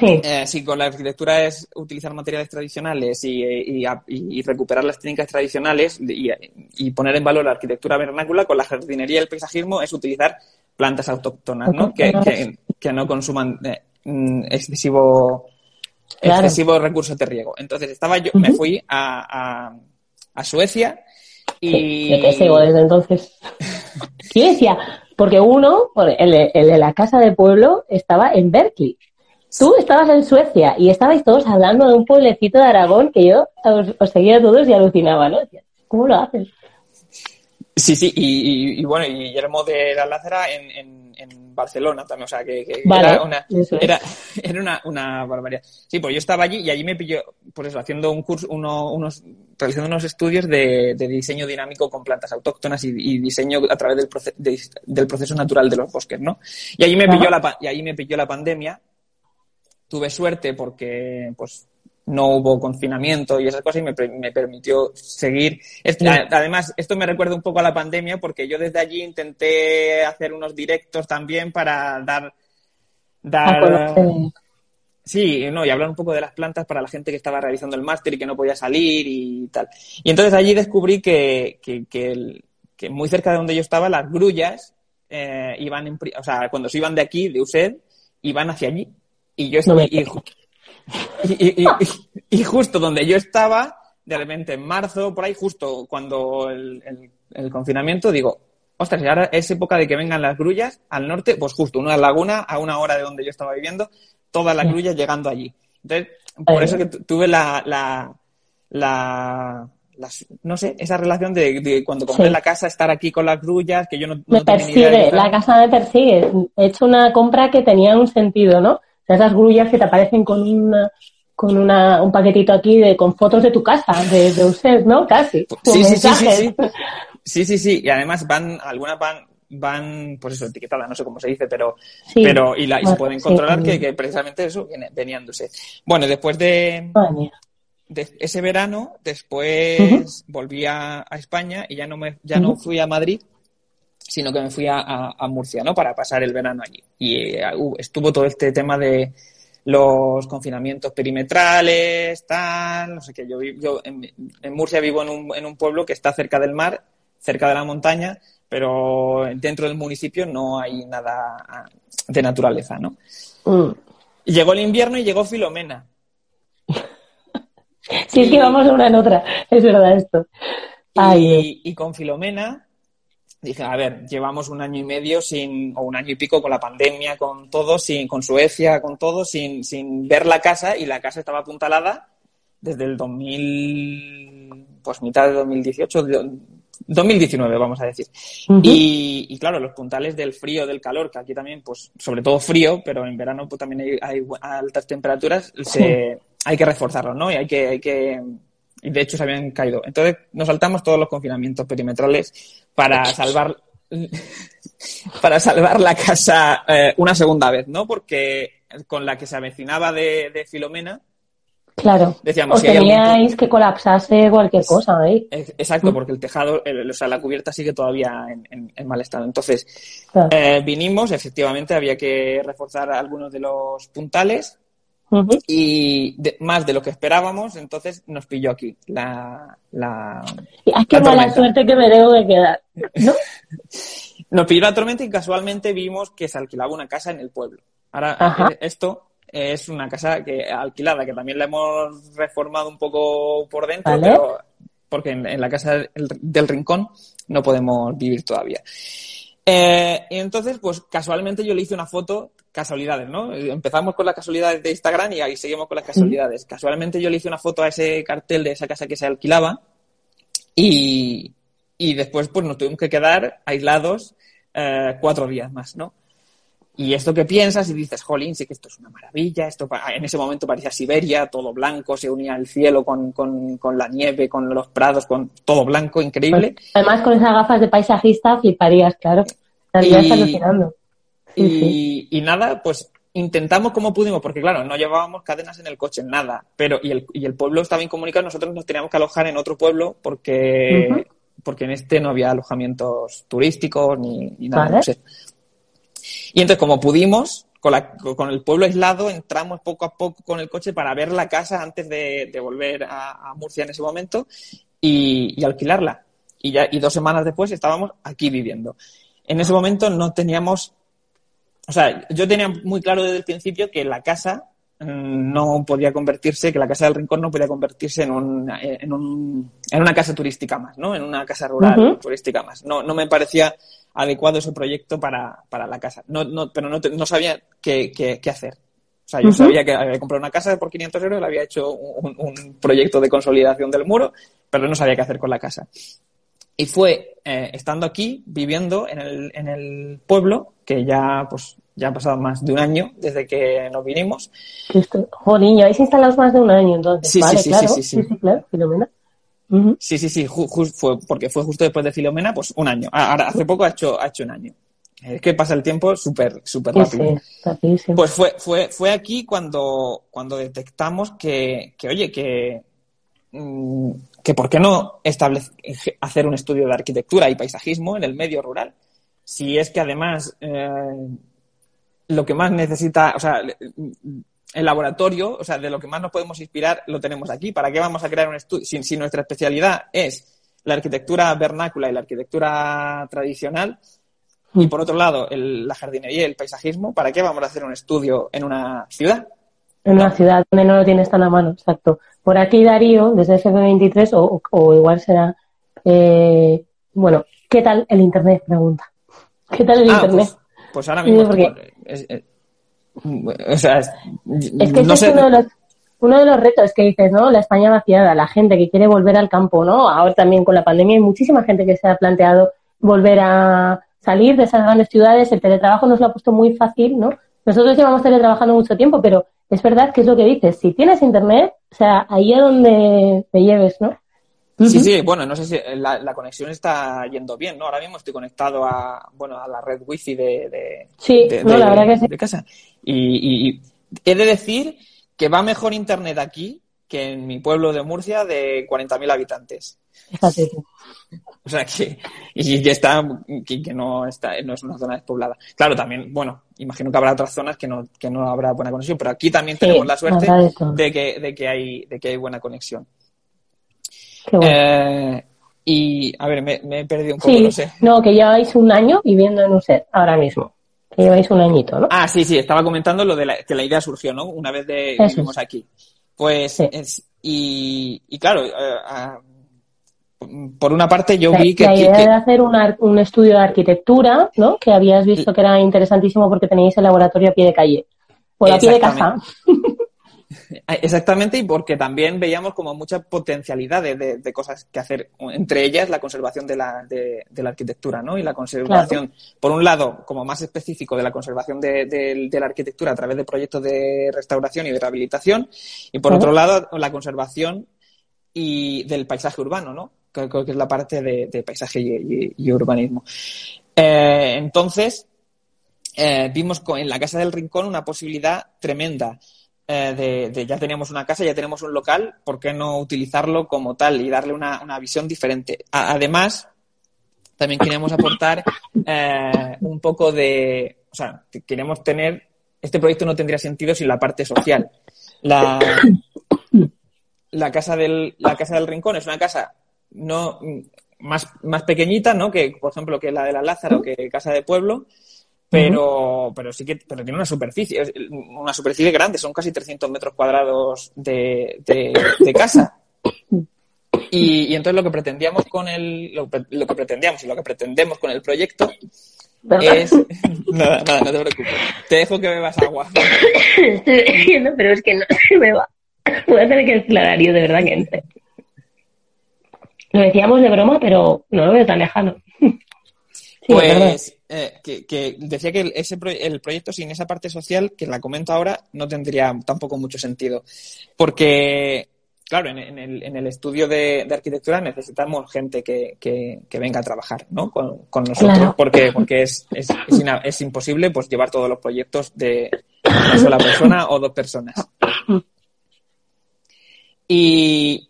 Speaker 1: Sí.
Speaker 5: Eh, si con la arquitectura es utilizar materiales tradicionales y, eh, y, a- y- y recuperar las técnicas tradicionales y, poner en valor la arquitectura vernácula, con la jardinería y el paisajismo es utilizar plantas autóctonas, ¿no? Que, que- que no consuman eh, mm, excesivo,
Speaker 1: Claro.
Speaker 5: excesivo recurso de riego. Entonces estaba yo, me fui a, a, a Suecia y...
Speaker 1: Sí, yo te sigo desde entonces. Suecia, porque uno, el, de- el de la casa de pueblo, estaba en Berkeley. Tú estabas en Suecia y estabais todos hablando de un pueblecito de Aragón que yo os, os seguía a todos y alucinaba, ¿no? ¿Cómo lo haces?
Speaker 5: Sí, sí, y, y- y bueno, y Guillermo de la Lázara en, en- en Barcelona también, o sea, que, que
Speaker 1: Vale,
Speaker 5: era, una,
Speaker 1: es.
Speaker 5: era, era una, una barbaridad. Sí, pues yo estaba allí y allí me pilló, por eso, haciendo un curso, uno, unos, realizando unos estudios de, de diseño dinámico con plantas autóctonas y, y diseño a través del, proce- de- del proceso natural de los bosques, ¿no? Y allí me
Speaker 1: Ajá.
Speaker 5: pilló la, y allí me pilló la pandemia. Tuve suerte porque, pues, no hubo confinamiento y esas cosas y me, me permitió seguir. Además, esto me recuerda un poco a la pandemia porque yo desde allí intenté hacer unos directos también para dar, dar
Speaker 1: conocer.
Speaker 5: Sí, no, y hablar un poco de las plantas para la gente que estaba realizando el máster y que no podía salir y tal. Y entonces allí descubrí que, que, que, el- que muy cerca de donde yo estaba, las grullas eh, iban, en o sea, cuando se iban de aquí, de USED, iban hacia allí. Y yo
Speaker 1: No me
Speaker 5: y, y, y- justo donde yo estaba, de repente en marzo, por ahí, justo cuando el, el- el confinamiento, digo, ostras, y ahora es época de que vengan las grullas al norte, pues justo una laguna a una hora de donde yo estaba viviendo, todas las grullas llegando allí. Entonces, por eso que tu- tuve la, la, la, no sé, esa relación de, de cuando compré
Speaker 1: Sí.
Speaker 5: la casa, estar aquí con las grullas, que yo no,
Speaker 1: Me
Speaker 5: no
Speaker 1: persigue, la casa me persigue. He hecho una compra que tenía un sentido, ¿no? O sea, esas grullas que te aparecen con una con una, un paquetito aquí de con fotos de tu casa, de, de usted, ¿no? Casi.
Speaker 5: Sí, sí, sí, sí, sí. Sí, sí, sí. Y además van, algunas van, van, pues eso, etiquetadas, no sé cómo se dice, pero,
Speaker 1: Sí.
Speaker 5: pero, y, la, y se pueden controlar que, que precisamente eso viene, usted. Bueno, después de, de ese verano, después volví a, a España y ya no me, ya no fui a Madrid, sino que me fui a, a- a Murcia, ¿no? Para pasar el verano allí. Y eh, hu- estuvo todo este tema de los confinamientos perimetrales, tal, no sé qué. Yo, yo en, en Murcia vivo en un, en un pueblo que está cerca del mar, cerca de la montaña, pero dentro del municipio no hay nada ah, de naturaleza, ¿no?
Speaker 1: Mm.
Speaker 5: Llegó el invierno y llegó Filomena.
Speaker 1: Sí, es que vamos una en otra. Es verdad esto. Ay.
Speaker 5: Y, y con Filomena dije, a ver, llevamos un año y medio sin, o un año y pico con la pandemia, con todo, sin, con Suecia, con todo, sin, sin ver la casa, y la casa estaba apuntalada desde el 2000, pues mitad de 2018, de- 2019, vamos a decir.
Speaker 1: Ujú.
Speaker 5: Y, y claro, los puntales del frío, del calor, que aquí también, pues, sobre todo frío, pero en verano pues, también hay, hay altas temperaturas, se, hay que reforzarlos, ¿no? Y hay que, hay que, y de hecho se habían caído. Entonces nos saltamos todos los confinamientos perimetrales para salvar, para salvar la casa eh, una segunda vez, ¿no? Porque con la que se avecinaba de, de Filomena,
Speaker 1: Claro.
Speaker 5: decíamos,
Speaker 1: o
Speaker 5: si hay algún
Speaker 1: teníais que colapsarse cualquier cosa,
Speaker 5: Exacto, porque el tejado, el- o sea, la cubierta sigue todavía en, en- en mal estado. Entonces,
Speaker 1: Claro.
Speaker 5: eh, vinimos, efectivamente había que reforzar algunos de los puntales Y de- más de lo que esperábamos, entonces nos pilló aquí la, la...
Speaker 1: Ay, qué
Speaker 5: La
Speaker 1: mala suerte que me debo de quedar. ¿No?
Speaker 5: Nos pilló la tormenta y casualmente vimos que se alquilaba una casa en el pueblo. Ahora,
Speaker 1: Ajá.
Speaker 5: eh, esto es una casa que alquilada, que también la hemos reformado un poco por dentro,
Speaker 1: Vale.
Speaker 5: pero porque en, en la casa del, del rincón no podemos vivir todavía. Eh, y entonces, pues casualmente yo le hice una foto, casualidades, ¿no? Empezamos con las casualidades de Instagram y ahí seguimos con las casualidades. Casualmente yo le hice una foto a ese cartel de esa casa que se alquilaba y, y después pues nos tuvimos que quedar aislados eh, cuatro días más, ¿no? Y esto que piensas y dices, jolín, sí que esto es una maravilla, esto en ese momento parecía Siberia, todo blanco, se unía el cielo con, con, con la nieve, con los prados, con todo blanco, increíble.
Speaker 1: Además, con esas gafas de paisajista fliparías, claro. Estarías
Speaker 5: Y-
Speaker 1: alucinando.
Speaker 5: Y, y nada, pues intentamos como pudimos, porque claro, no llevábamos cadenas en el coche, nada. Pero, y el, y el pueblo estaba incomunicado, nosotros nos teníamos que alojar en otro pueblo porque, porque en este no había alojamientos turísticos ni, ni nada,
Speaker 1: Vale.
Speaker 5: no sé. Y entonces, como pudimos, con, la- con el pueblo aislado, entramos poco a poco con el coche para ver la casa antes de, de volver a, a Murcia en ese momento y, y alquilarla. Y, ya, y dos semanas después estábamos aquí viviendo. En ese momento no teníamos o sea, yo tenía muy claro desde el principio que la casa mm, no podía convertirse, que la casa del rincón no podía convertirse en, un, en, un, en una casa turística más, ¿no? En una casa rural turística más. No, no me parecía adecuado ese proyecto para, para la casa. No, no, pero no, no sabía qué, qué, qué hacer. O sea, yo sabía que había comprado una casa por 500 euros, le había hecho un, un proyecto de consolidación del muro, pero no sabía qué hacer con la casa. Y fue eh, estando aquí, viviendo en el, en el pueblo, que ya, pues, ya ha pasado más de un año desde que nos vinimos.
Speaker 1: Que esto- Jo, niño, habéis instalado más de un año entonces.
Speaker 5: Sí, sí,
Speaker 1: vale,
Speaker 5: sí,
Speaker 1: claro.
Speaker 5: sí, sí, sí.
Speaker 1: claro, Filomena.
Speaker 5: Sí, sí, sí, ju- ju- fue, porque fue justo después de Filomena, pues un año. Ah, Ahora, hace poco ha hecho, ha hecho un año. Es que pasa el tiempo súper, súper
Speaker 1: Sí,
Speaker 5: rápido.
Speaker 1: sí.
Speaker 5: Pues fue, fue, fue aquí cuando, cuando detectamos que, que oye, que, mm, que por qué no hacer un estudio de arquitectura y paisajismo en el medio rural. Si es que además eh, lo que más necesita, o sea, el laboratorio, o sea, de lo que más nos podemos inspirar, lo tenemos aquí. ¿Para qué vamos a crear un estudio? Si, nuestra especialidad es la arquitectura vernácula y la arquitectura tradicional, y por otro lado, la jardinería y el paisajismo, ¿para qué vamos a hacer un estudio en una ciudad?
Speaker 1: En una ciudad donde no lo tienes tan a mano, exacto. Por aquí Darío, desde FB23, o, o- o igual será, eh, bueno, ¿qué tal el Internet? Pregunta. ¿Qué tal el
Speaker 5: Ah,
Speaker 1: Internet?
Speaker 5: pues, pues ahora mismo. Estoy- es- es- o sea, es-
Speaker 1: Es que ese
Speaker 5: no
Speaker 1: es
Speaker 5: sé.
Speaker 1: uno de los uno de los retos que dices, ¿no? La España vaciada, la gente que quiere volver al campo, ¿no? Ahora también con la pandemia hay muchísima gente que se ha planteado volver a salir de esas grandes ciudades. El teletrabajo nos lo ha puesto muy fácil, ¿no? Nosotros llevamos teletrabajando mucho tiempo, pero es verdad que es lo que dices. Si tienes internet, o sea, ahí a donde te lleves, ¿no?
Speaker 5: Sí, sí, bueno, no sé si la, la conexión está yendo bien, ¿no? Ahora mismo estoy conectado a, bueno, a la red wifi de, de,
Speaker 1: Sí,
Speaker 5: de-
Speaker 1: no,
Speaker 5: de-
Speaker 1: la verdad que sí.
Speaker 5: de casa. Y, y he de decir que va mejor internet aquí que en mi pueblo de Murcia de 40.000 habitantes.
Speaker 1: Fíjate tú.
Speaker 5: O sea que, y que está, que, que no está, no es una zona despoblada. Claro, también, bueno, imagino que habrá otras zonas que no, que no habrá buena conexión, pero aquí también
Speaker 1: Sí,
Speaker 5: tenemos la suerte
Speaker 1: de
Speaker 5: que, de que hay, de que hay buena conexión.
Speaker 1: Qué bueno.
Speaker 5: Eh, y, a ver, me, me he perdido un poco,
Speaker 1: sí,
Speaker 5: no sé.
Speaker 1: no, que lleváis un año viviendo en un set, ahora mismo. Que lleváis un añito, ¿no?
Speaker 5: Ah, sí, sí, estaba comentando lo de la, que la idea surgió, ¿no? Una vez de vivimos aquí. Pues,
Speaker 1: Sí.
Speaker 5: es- y, y claro, eh, ah, por una parte yo
Speaker 1: la,
Speaker 5: vi que,
Speaker 1: la idea
Speaker 5: que-
Speaker 1: de hacer un, ar- un estudio de arquitectura, ¿no? Que habías visto que era interesantísimo porque teníais el laboratorio a pie de calle. O a pie de casa.
Speaker 5: Exactamente, y porque también veíamos como mucha potencialidad de, de- de cosas que hacer, entre ellas la conservación de la, de, la arquitectura, ¿no? Y la conservación, por un lado, como más específico de la conservación de, la arquitectura a través de proyectos de restauración y de rehabilitación, y por
Speaker 1: Claro.
Speaker 5: otro lado, la conservación y del paisaje urbano, ¿no? Creo que es la parte de, paisaje y, urbanismo. Eh, entonces, eh, vimos en la Casa del Rincón una posibilidad tremenda eh, de, ya teníamos una casa, ya tenemos un local, ¿por qué no utilizarlo como tal y darle una, visión diferente? Además, también queríamos aportar un poco de, o sea, que queremos tener, este proyecto no tendría sentido sin la parte social. La, la casa del, la casa del rincón es una casa no más, más pequeñita, ¿no? Que, por ejemplo, que la de la Lázaro, que Casa de Pueblo, pero, pero sí que pero tiene una superficie, una superficie grande, son casi 300 metros cuadrados de, de, de casa. Y, y entonces lo que pretendíamos con el, lo, que- lo que pretendíamos y lo que pretendemos con el proyecto
Speaker 1: ¿Verdad?
Speaker 5: es, nada, nada, no te preocupes, te dejo que bebas agua.
Speaker 1: Estoy diciendo, pero es que no se me va. Voy a tener que a Darío, de verdad que entre. Lo decíamos de broma, pero no lo veo tan lejano. Sí.
Speaker 5: Pues eh, que, que decía que el, ese pro- el proyecto sin esa parte social, que la comento ahora, no tendría tampoco mucho sentido. Porque, claro, en, en el, en el estudio de, de arquitectura necesitamos gente que, que- que venga a trabajar ¿no? con, con nosotros,
Speaker 1: Claro.
Speaker 5: porque, porque es, es, es ina- es imposible pues, llevar todos los proyectos de una sola persona o dos personas. Y,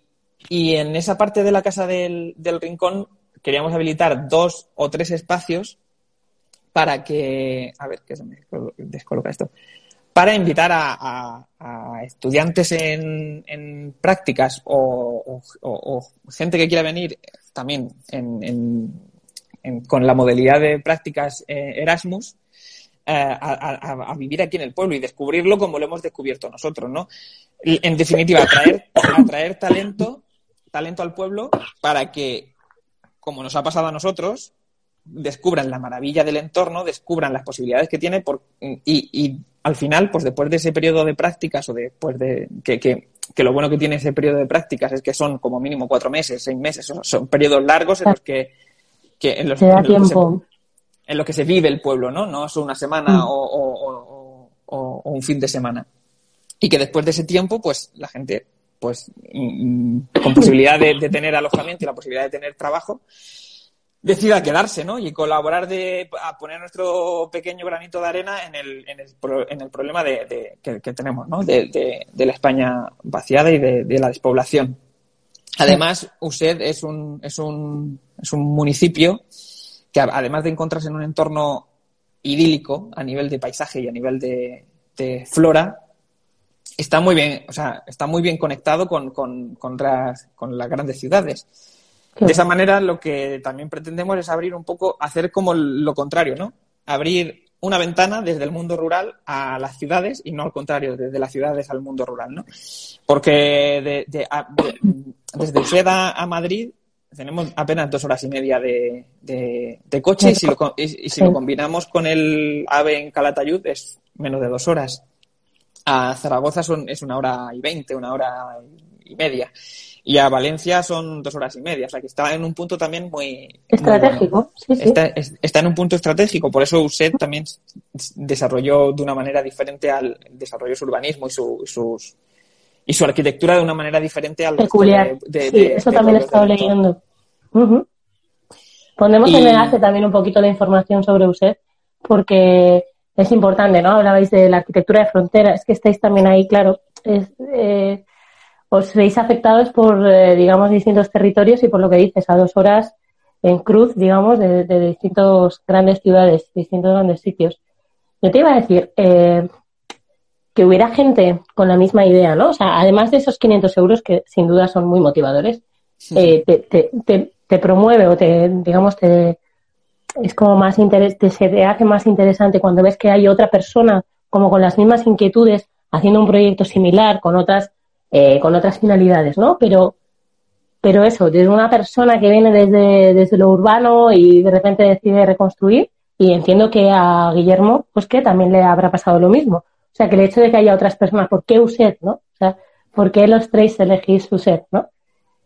Speaker 5: y en esa parte de la casa del, del rincón queríamos habilitar dos o tres espacios para que, a ver, que se me descoloca esto, para invitar a, estudiantes en, prácticas o, gente que quiera venir también en- con la modalidad de prácticas eh, Erasmus eh, a, vivir aquí en el pueblo y descubrirlo como lo hemos descubierto nosotros, ¿no? En definitiva, atraer talento, talento al pueblo para que, como nos ha pasado a nosotros, descubran la maravilla del entorno, descubran las posibilidades que tiene por, y, y, al final, pues después de ese periodo de prácticas o después de que, que, que, lo bueno que tiene ese periodo de prácticas es que son como mínimo cuatro meses, seis meses, son, son periodos largos en los que, que en los, en los que se- en que se vive el pueblo, ¿no? No es una semana o- o- o- o un fin de semana. Y que después de ese tiempo, pues la gente, pues mm, con posibilidad de, tener alojamiento y la posibilidad de tener trabajo, decida quedarse, ¿no? Y colaborar de, a poner nuestro pequeño granito de arena en el, en el, en el problema de, de- que, tenemos, ¿no? De, la España vaciada y de, la despoblación. Además, USED es un, es un, es un municipio que además de encontrarse en un entorno idílico a nivel de paisaje y a nivel de flora, está muy bien, o sea, está muy bien conectado con, con, con, las, con las grandes ciudades. De esa manera, lo que también pretendemos es abrir un poco, hacer como lo contrario, ¿no? Abrir una ventana desde el mundo rural a las ciudades y no al contrario, desde las ciudades al mundo rural, ¿no? Porque de, de- a- de- desde Useda a Madrid tenemos apenas dos horas y media de, de- coche y si, lo, y, y si
Speaker 1: Sí.
Speaker 5: lo combinamos con el AVE en Calatayud es menos de dos horas. A Zaragoza son, es una hora y veinte, una hora y media. Y a Valencia son dos horas y media. O sea que está en un punto también muy... muy
Speaker 1: Estratégico,
Speaker 5: bueno.
Speaker 1: sí, sí.
Speaker 5: Está, es- está en un punto estratégico. Por eso USED también desarrolló de una manera diferente al... desarrolló su urbanismo y su, sus y su arquitectura de una manera diferente al
Speaker 1: Peculiar.
Speaker 5: de- de-
Speaker 1: sí,
Speaker 5: de-
Speaker 1: eso
Speaker 5: de
Speaker 1: también he estado leyendo. Ujú. Pondremos
Speaker 5: Y-
Speaker 1: en enlace también un poquito la información sobre USED, porque es importante, ¿no? Hablabais de la arquitectura de frontera, es que estáis también ahí, claro. es, eh, os veis afectados por, eh, digamos, distintos territorios y por lo que dices, a dos horas en cruz, digamos, de, de distintos grandes ciudades, distintos grandes sitios. Yo te iba a decir, eh, que hubiera gente con la misma idea, ¿no? O sea, además de esos 500 euros que sin duda son muy motivadores, eh, te, te, te, te promueve o te, digamos, te, es como más interés, te, se te hace más interesante cuando ves que hay otra persona como con las mismas inquietudes haciendo un proyecto similar con otras, eh, con otras finalidades, ¿no? Pero, pero eso, desde una persona que viene desde, desde lo urbano y de repente decide reconstruir, y entiendo que a Guillermo, pues que también le habrá pasado lo mismo. O sea, que el hecho de que haya otras personas, ¿por qué USED, no? O sea, ¿por qué los tres elegís USED, no?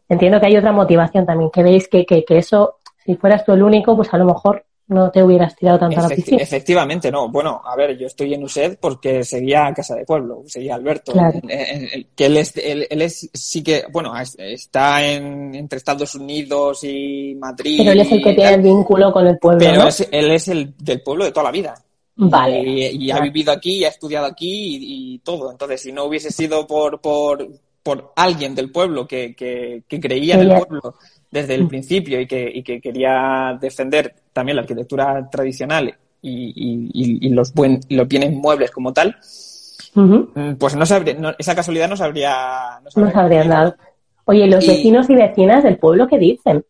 Speaker 1: Entiendo que hay otra motivación también, que veis que, que, que eso, si fueras tú el único, pues a lo mejor no te hubieras tirado tanto a la
Speaker 5: Efecti-
Speaker 1: piscina.
Speaker 5: efectivamente, no. Bueno, a ver, yo estoy en USED porque seguía Casa de Pueblo, seguía Alberto.
Speaker 1: Claro.
Speaker 5: Que él es, él, él es, sí que, bueno, es- está en, entre Estados Unidos y Madrid.
Speaker 1: Pero él es el que tiene el vínculo con el pueblo,
Speaker 5: pero
Speaker 1: ¿no?
Speaker 5: es- él es el del pueblo de toda la vida.
Speaker 1: Vale.
Speaker 5: Y, y ha vivido aquí, y ha estudiado aquí y, y todo. Entonces, si no hubiese sido por, por, por alguien del pueblo que, que, que creía en el pueblo desde el principio y que, y que quería defender también la arquitectura tradicional y, y- y- los, buen, los bienes muebles como tal, mm, pues no sabría, no- esa casualidad no sabría.
Speaker 1: No se habrían dado. Oye, ¿y los vecinos y vecinas del pueblo qué dicen?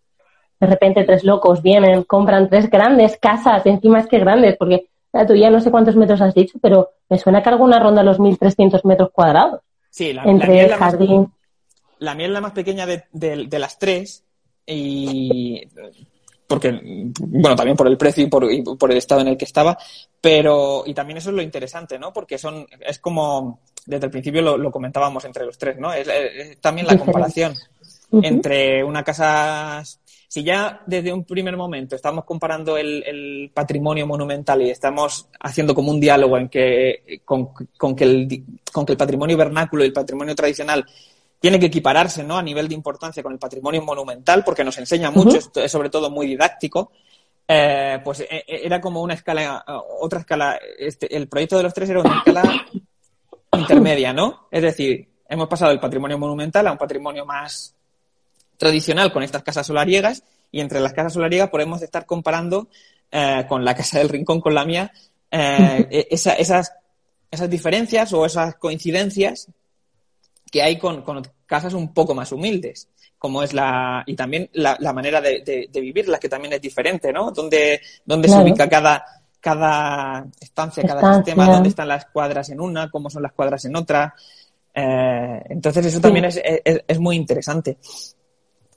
Speaker 1: De repente tres locos vienen, compran tres grandes casas, encima es que grandes, porque la tuya no sé cuántos metros has dicho, pero me suena que alguna ronda los 1.300 metros cuadrados.
Speaker 5: Sí, la, la
Speaker 1: entre
Speaker 5: mía es la más-
Speaker 1: jardín.
Speaker 5: la mía es la más pequeña de, de- de las tres y porque bueno también por el precio y por, y por el estado en el que estaba pero y también eso es lo interesante no porque son es como desde el principio lo, lo comentábamos entre los tres no es, es también la comparación entre una casa si ya desde un primer momento estamos comparando el, el patrimonio monumental y estamos haciendo como un diálogo en que con, con que el con que el patrimonio vernáculo y el patrimonio tradicional tiene que equipararse ¿no? a nivel de importancia con el patrimonio monumental porque nos enseña mucho, esto es sobre todo muy didáctico. eh, pues eh, eh, era como una escala, eh, otra escala. Este, el proyecto de los tres era una escala intermedia, ¿no? Es decir, hemos pasado del patrimonio monumental a un patrimonio más tradicional con estas casas solariegas y entre las casas solariegas podemos estar comparando eh, con la casa del rincón, con la mía, eh, esa- esas, esas diferencias o esas coincidencias que hay con, con casas un poco más humildes, como es la, y también la, la manera de, de, de vivirlas, que también es diferente, ¿no? Donde, donde
Speaker 1: Claro.
Speaker 5: se ubica cada, cada estancia, cada
Speaker 1: Estancia.
Speaker 5: sistema, dónde están las cuadras en una, cómo son las cuadras en otra. Eh, entonces eso también es, es, es muy interesante.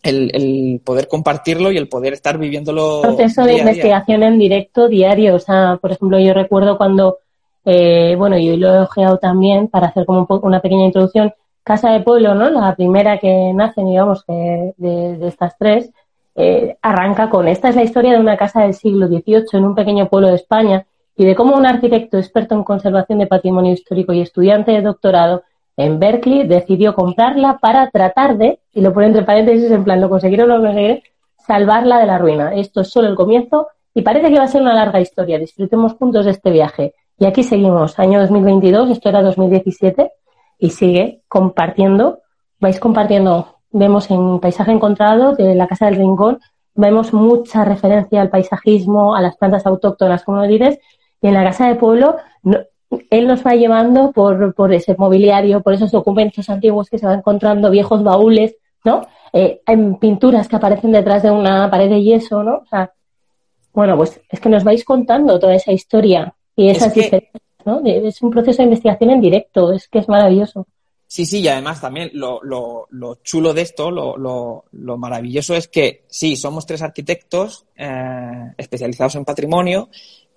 Speaker 5: el, el, poder compartirlo y el poder estar viviéndolo.
Speaker 1: Proceso de investigación en directo diario. O sea, por ejemplo, yo recuerdo cuando, eh, bueno, yo lo he ojeado también para hacer como un una pequeña introducción. Casa de Pueblo, ¿no? La primera que nace, digamos, de, estas tres, eh, arranca con esta es la historia de una casa del siglo XVIII en un pequeño pueblo de España y de cómo un arquitecto experto en conservación de patrimonio histórico y estudiante de doctorado en Berkeley decidió comprarla para tratar de, y lo pone entre paréntesis en plan, lo conseguiré o no lo conseguiré, salvarla de la ruina. Esto es solo el comienzo y parece que va a ser una larga historia. Disfrutemos juntos de este viaje. Y aquí seguimos, año 2022, esto era 2017, y sigue compartiendo, vais compartiendo, vemos en Paisaje Encontrado de la Casa del Rincón, vemos mucha referencia al paisajismo, a las plantas autóctonas, como dices, y en la Casa de Pueblo él nos va llevando por, por ese mobiliario, por esos documentos antiguos que se van encontrando, viejos baúles, ¿no? Eh, en pinturas que aparecen detrás de una pared de yeso, ¿no? O sea, bueno, pues es que nos vais contando toda esa historia y esas diferencias, ¿no? es un proceso de investigación en directo, es que es maravilloso.
Speaker 5: Sí, sí, y además también lo, lo, lo chulo de esto, lo, lo, lo, maravilloso es que sí, somos tres arquitectos eh, especializados en patrimonio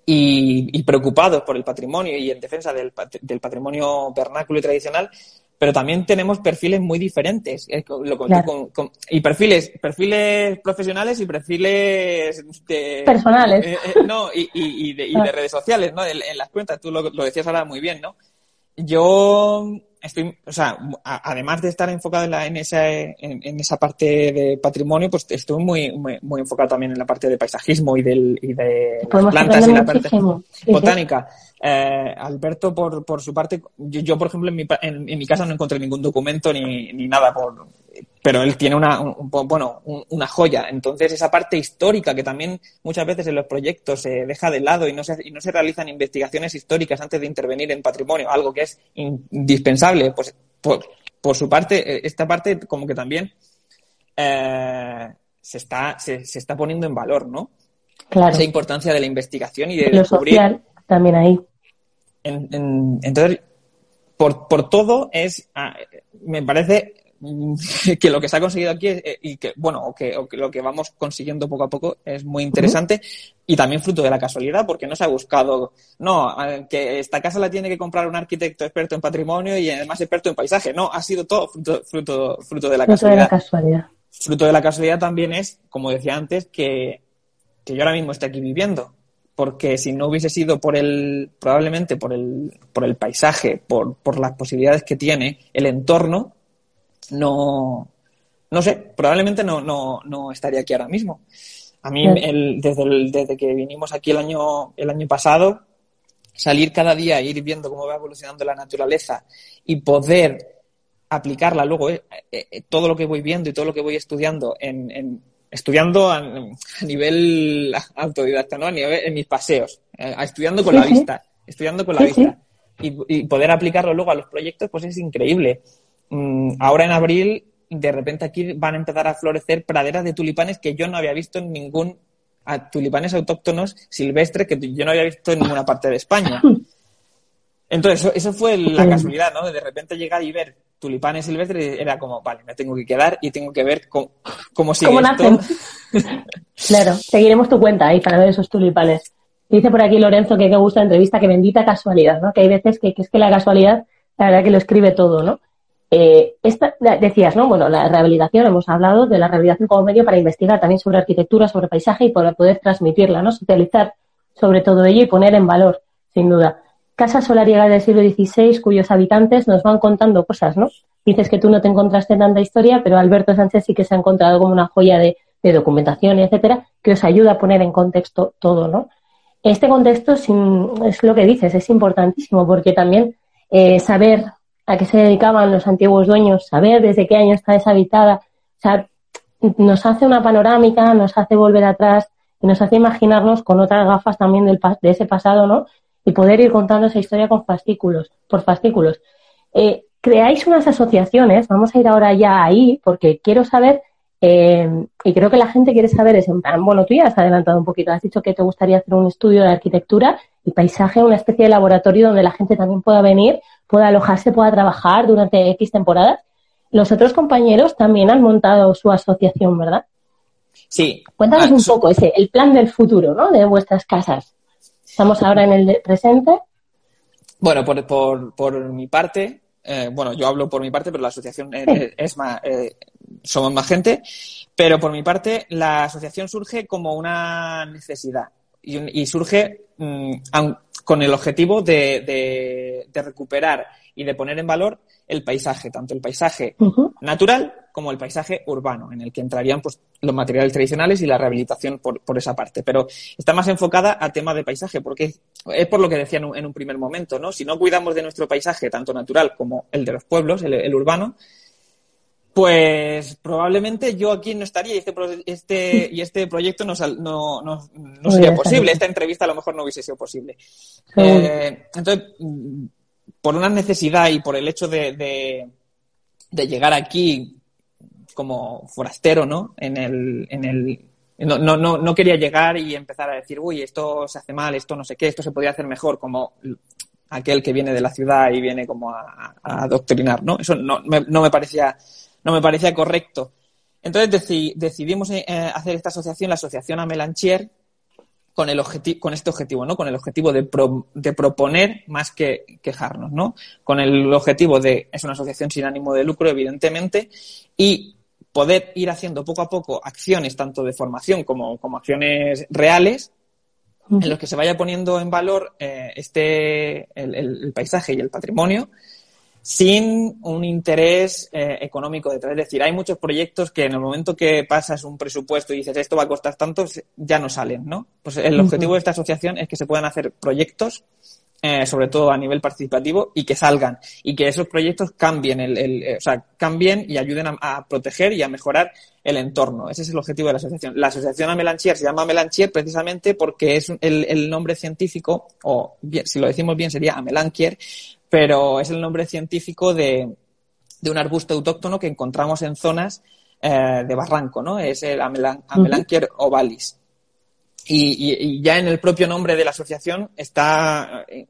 Speaker 5: y, y, preocupados por el patrimonio y en defensa del, del, patrimonio vernáculo y tradicional, pero también tenemos perfiles muy diferentes. Lo claro. con, con, y perfiles, perfiles profesionales y perfiles de,
Speaker 1: personales.
Speaker 5: Eh, eh, no, y, y, y, de, y, de, redes sociales, ¿no? En, en las cuentas, tú lo, lo, decías ahora muy bien, ¿no? Yo estoy, o sea, además de estar enfocado en, la, en, esa, en, en, esa parte de patrimonio, pues estoy muy, muy, muy, enfocado también en la parte de paisajismo y, del, y de plantas y la parte botánica. Eh, Alberto, por, por su parte, yo, yo por ejemplo, en mi, en, en, mi casa no encontré ningún documento ni, ni nada, por, pero él tiene una, un, bueno, un, una joya. Entonces, esa parte histórica que también muchas veces en los proyectos se deja de lado y no se, y no se realizan investigaciones históricas antes de intervenir en patrimonio, algo que es indispensable, pues por, por su parte, eh, esta parte como que también eh, se, está, se, se está poniendo en valor, ¿no?
Speaker 1: Claro.
Speaker 5: Esa importancia de la investigación y de
Speaker 1: Lo descubrir. Social también ahí.
Speaker 5: En, en, entonces, por, por todo es, ah, me parece que lo que se ha conseguido aquí es, eh, y que, bueno, o que, o que, lo que vamos consiguiendo poco a poco es muy interesante uh -huh. y también fruto de la casualidad porque no se ha buscado, no, que esta casa la tiene que comprar un arquitecto experto en patrimonio y además experto en paisaje. No, ha sido todo fruto, fruto, fruto de la
Speaker 1: fruto
Speaker 5: casualidad.
Speaker 1: De la casualidad.
Speaker 5: Fruto de la casualidad también es, como decía antes, que, que yo ahora mismo esté aquí viviendo porque si no hubiese sido por el, probablemente por el, por el paisaje, por, por las posibilidades que tiene, el entorno, no, no sé, probablemente no, no, no estaría aquí ahora mismo. A mí, el, desde, el, desde que vinimos aquí el año, el año pasado, salir cada día, ir viendo cómo va evolucionando la naturaleza y poder aplicarla luego, eh, eh, todo lo que voy viendo y todo lo que voy estudiando en, en estudiando a, a, nivel autodidacta, ¿no? A nivel, en mis paseos, eh, estudiando con sí, la sí. vista, estudiando con la sí, vista. Y, y, poder aplicarlo luego a los proyectos, pues es increíble. Mm, ahora en abril, de repente aquí van a empezar a florecer praderas de tulipanes que yo no había visto en ningún, a tulipanes autóctonos silvestres que yo no había visto en ninguna parte de España. Entonces, eso, eso fue la casualidad, ¿no? De repente llegar y ver tulipanes silvestres era como, vale, me tengo que quedar y tengo que ver cómo, cómo sigue
Speaker 1: ¿Cómo
Speaker 5: esto.
Speaker 1: claro, seguiremos tu cuenta ahí para ver esos tulipanes. Dice por aquí Lorenzo que me gusta la entrevista, que bendita casualidad, ¿no? Que hay veces que, que es que la casualidad, la verdad que lo escribe todo, ¿no? Eh, esta, decías, ¿no? Bueno, la rehabilitación, hemos hablado de la rehabilitación como medio para investigar también sobre arquitectura, sobre paisaje y para poder transmitirla, ¿no? Socializar sobre todo ello y poner en valor, sin duda casa solariega del siglo XVI cuyos habitantes nos van contando cosas, ¿no? Dices que tú no te encontraste tanta historia, pero Alberto Sánchez sí que se ha encontrado como una joya de, documentación, etcétera, que os ayuda a poner en contexto todo, ¿no? Este contexto es lo que dices, es importantísimo porque también eh, saber a qué se dedicaban los antiguos dueños, saber desde qué año está deshabitada, o sea, nos hace una panorámica, nos hace volver atrás y nos hace imaginarnos con otras gafas también del, de ese pasado, ¿no? Y poder ir contando esa historia con fascículos, por fascículos. Eh, creáis unas asociaciones, vamos a ir ahora ya ahí, porque quiero saber, eh, y creo que la gente quiere saber, es en plan, bueno, tú ya has adelantado un poquito, has dicho que te gustaría hacer un estudio de arquitectura y paisaje, una especie de laboratorio donde la gente también pueda venir, pueda alojarse, pueda trabajar durante X temporadas. los otros compañeros también han montado su asociación, ¿verdad?
Speaker 5: Sí.
Speaker 1: Cuéntanos
Speaker 5: Ah,
Speaker 1: un poco ese, el plan del futuro, ¿no? De vuestras casas. Estamos ahora en el presente.
Speaker 5: Bueno, por, por, por mi parte, eh, bueno, yo hablo por mi parte, pero la asociación eh, eh, es más, eh, somos más gente, pero por mi parte la asociación surge como una necesidad y, surge mm, con el objetivo de, de- de recuperar y de poner en valor el paisaje, tanto el paisaje natural como el paisaje urbano, en el que entrarían pues, los materiales tradicionales y la rehabilitación por, por esa parte. Pero está más enfocada a temas de paisaje, porque es por lo que decía en un, en un primer momento, ¿no? Si no cuidamos de nuestro paisaje, tanto natural como el de los pueblos, el, el urbano, pues probablemente yo aquí no estaría y este, este, y este proyecto no, no, no, no sería posible. Esta entrevista a lo mejor no hubiese sido posible. Eh, entonces, por una necesidad y por el hecho de, de, llegar aquí como forastero, ¿no? En el, en el, no, no, no, no quería llegar y empezar a decir, uy, esto se hace mal, esto no sé qué, esto se podría hacer mejor, como aquel que viene de la ciudad y viene como a, a adoctrinar, ¿no? Eso no me, no me parecía, no me parecía correcto. Entonces deci- decidimos eh, hacer esta asociación, la Asociación Amelanchier, con, el con este objetivo, ¿no? Con el objetivo de, pro- de proponer más que quejarnos, ¿no? Con el objetivo de, es una asociación sin ánimo de lucro, evidentemente, y poder ir haciendo poco a poco acciones tanto de formación como, como acciones reales en los que se vaya poniendo en valor eh, este el, el- el paisaje y el patrimonio sin un interés eh, económico detrás. Es decir, hay muchos proyectos que en el momento que pasas un presupuesto y dices esto va a costar tanto, ya no salen, ¿no? Pues el objetivo de esta asociación es que se puedan hacer proyectos, eh, sobre todo a nivel participativo, y que salgan, y que esos proyectos cambien, el, el- eh, o sea, cambien y ayuden a, a proteger y a mejorar el entorno. Ese es el objetivo de la asociación. La asociación Amelanchier se llama Amelanchier precisamente porque es el, el nombre científico, o bien, si lo decimos bien sería Amelanchier, pero es el nombre científico de, de un arbusto autóctono que encontramos en zonas eh, de barranco, ¿no? Es el Amelan- Amelanchier ovalis. Y, y- y ya en el propio nombre de la asociación está eh,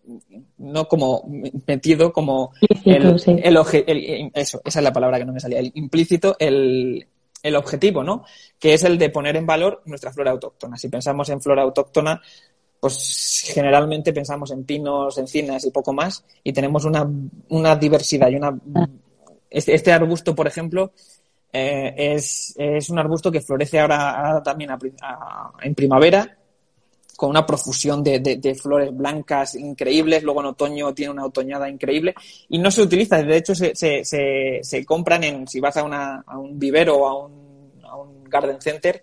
Speaker 5: no como metido como
Speaker 1: Implícito,
Speaker 5: el,
Speaker 1: sí.
Speaker 5: el eso, esa es la palabra que no me salía, el implícito, el, el objetivo, ¿no? Que es el de poner en valor nuestra flora autóctona. Si pensamos en flora autóctona, pues generalmente pensamos en pinos, encinas y poco más, y tenemos una, una diversidad y una este, este arbusto, por ejemplo, eh, es, es un arbusto que florece ahora, ahora también a a- en primavera, con una profusión de, de- de flores blancas increíbles, luego en otoño tiene una otoñada increíble y no se utiliza, de hecho se, se, se, se compran en, si vas a, una, a un vivero o a un, a un garden center,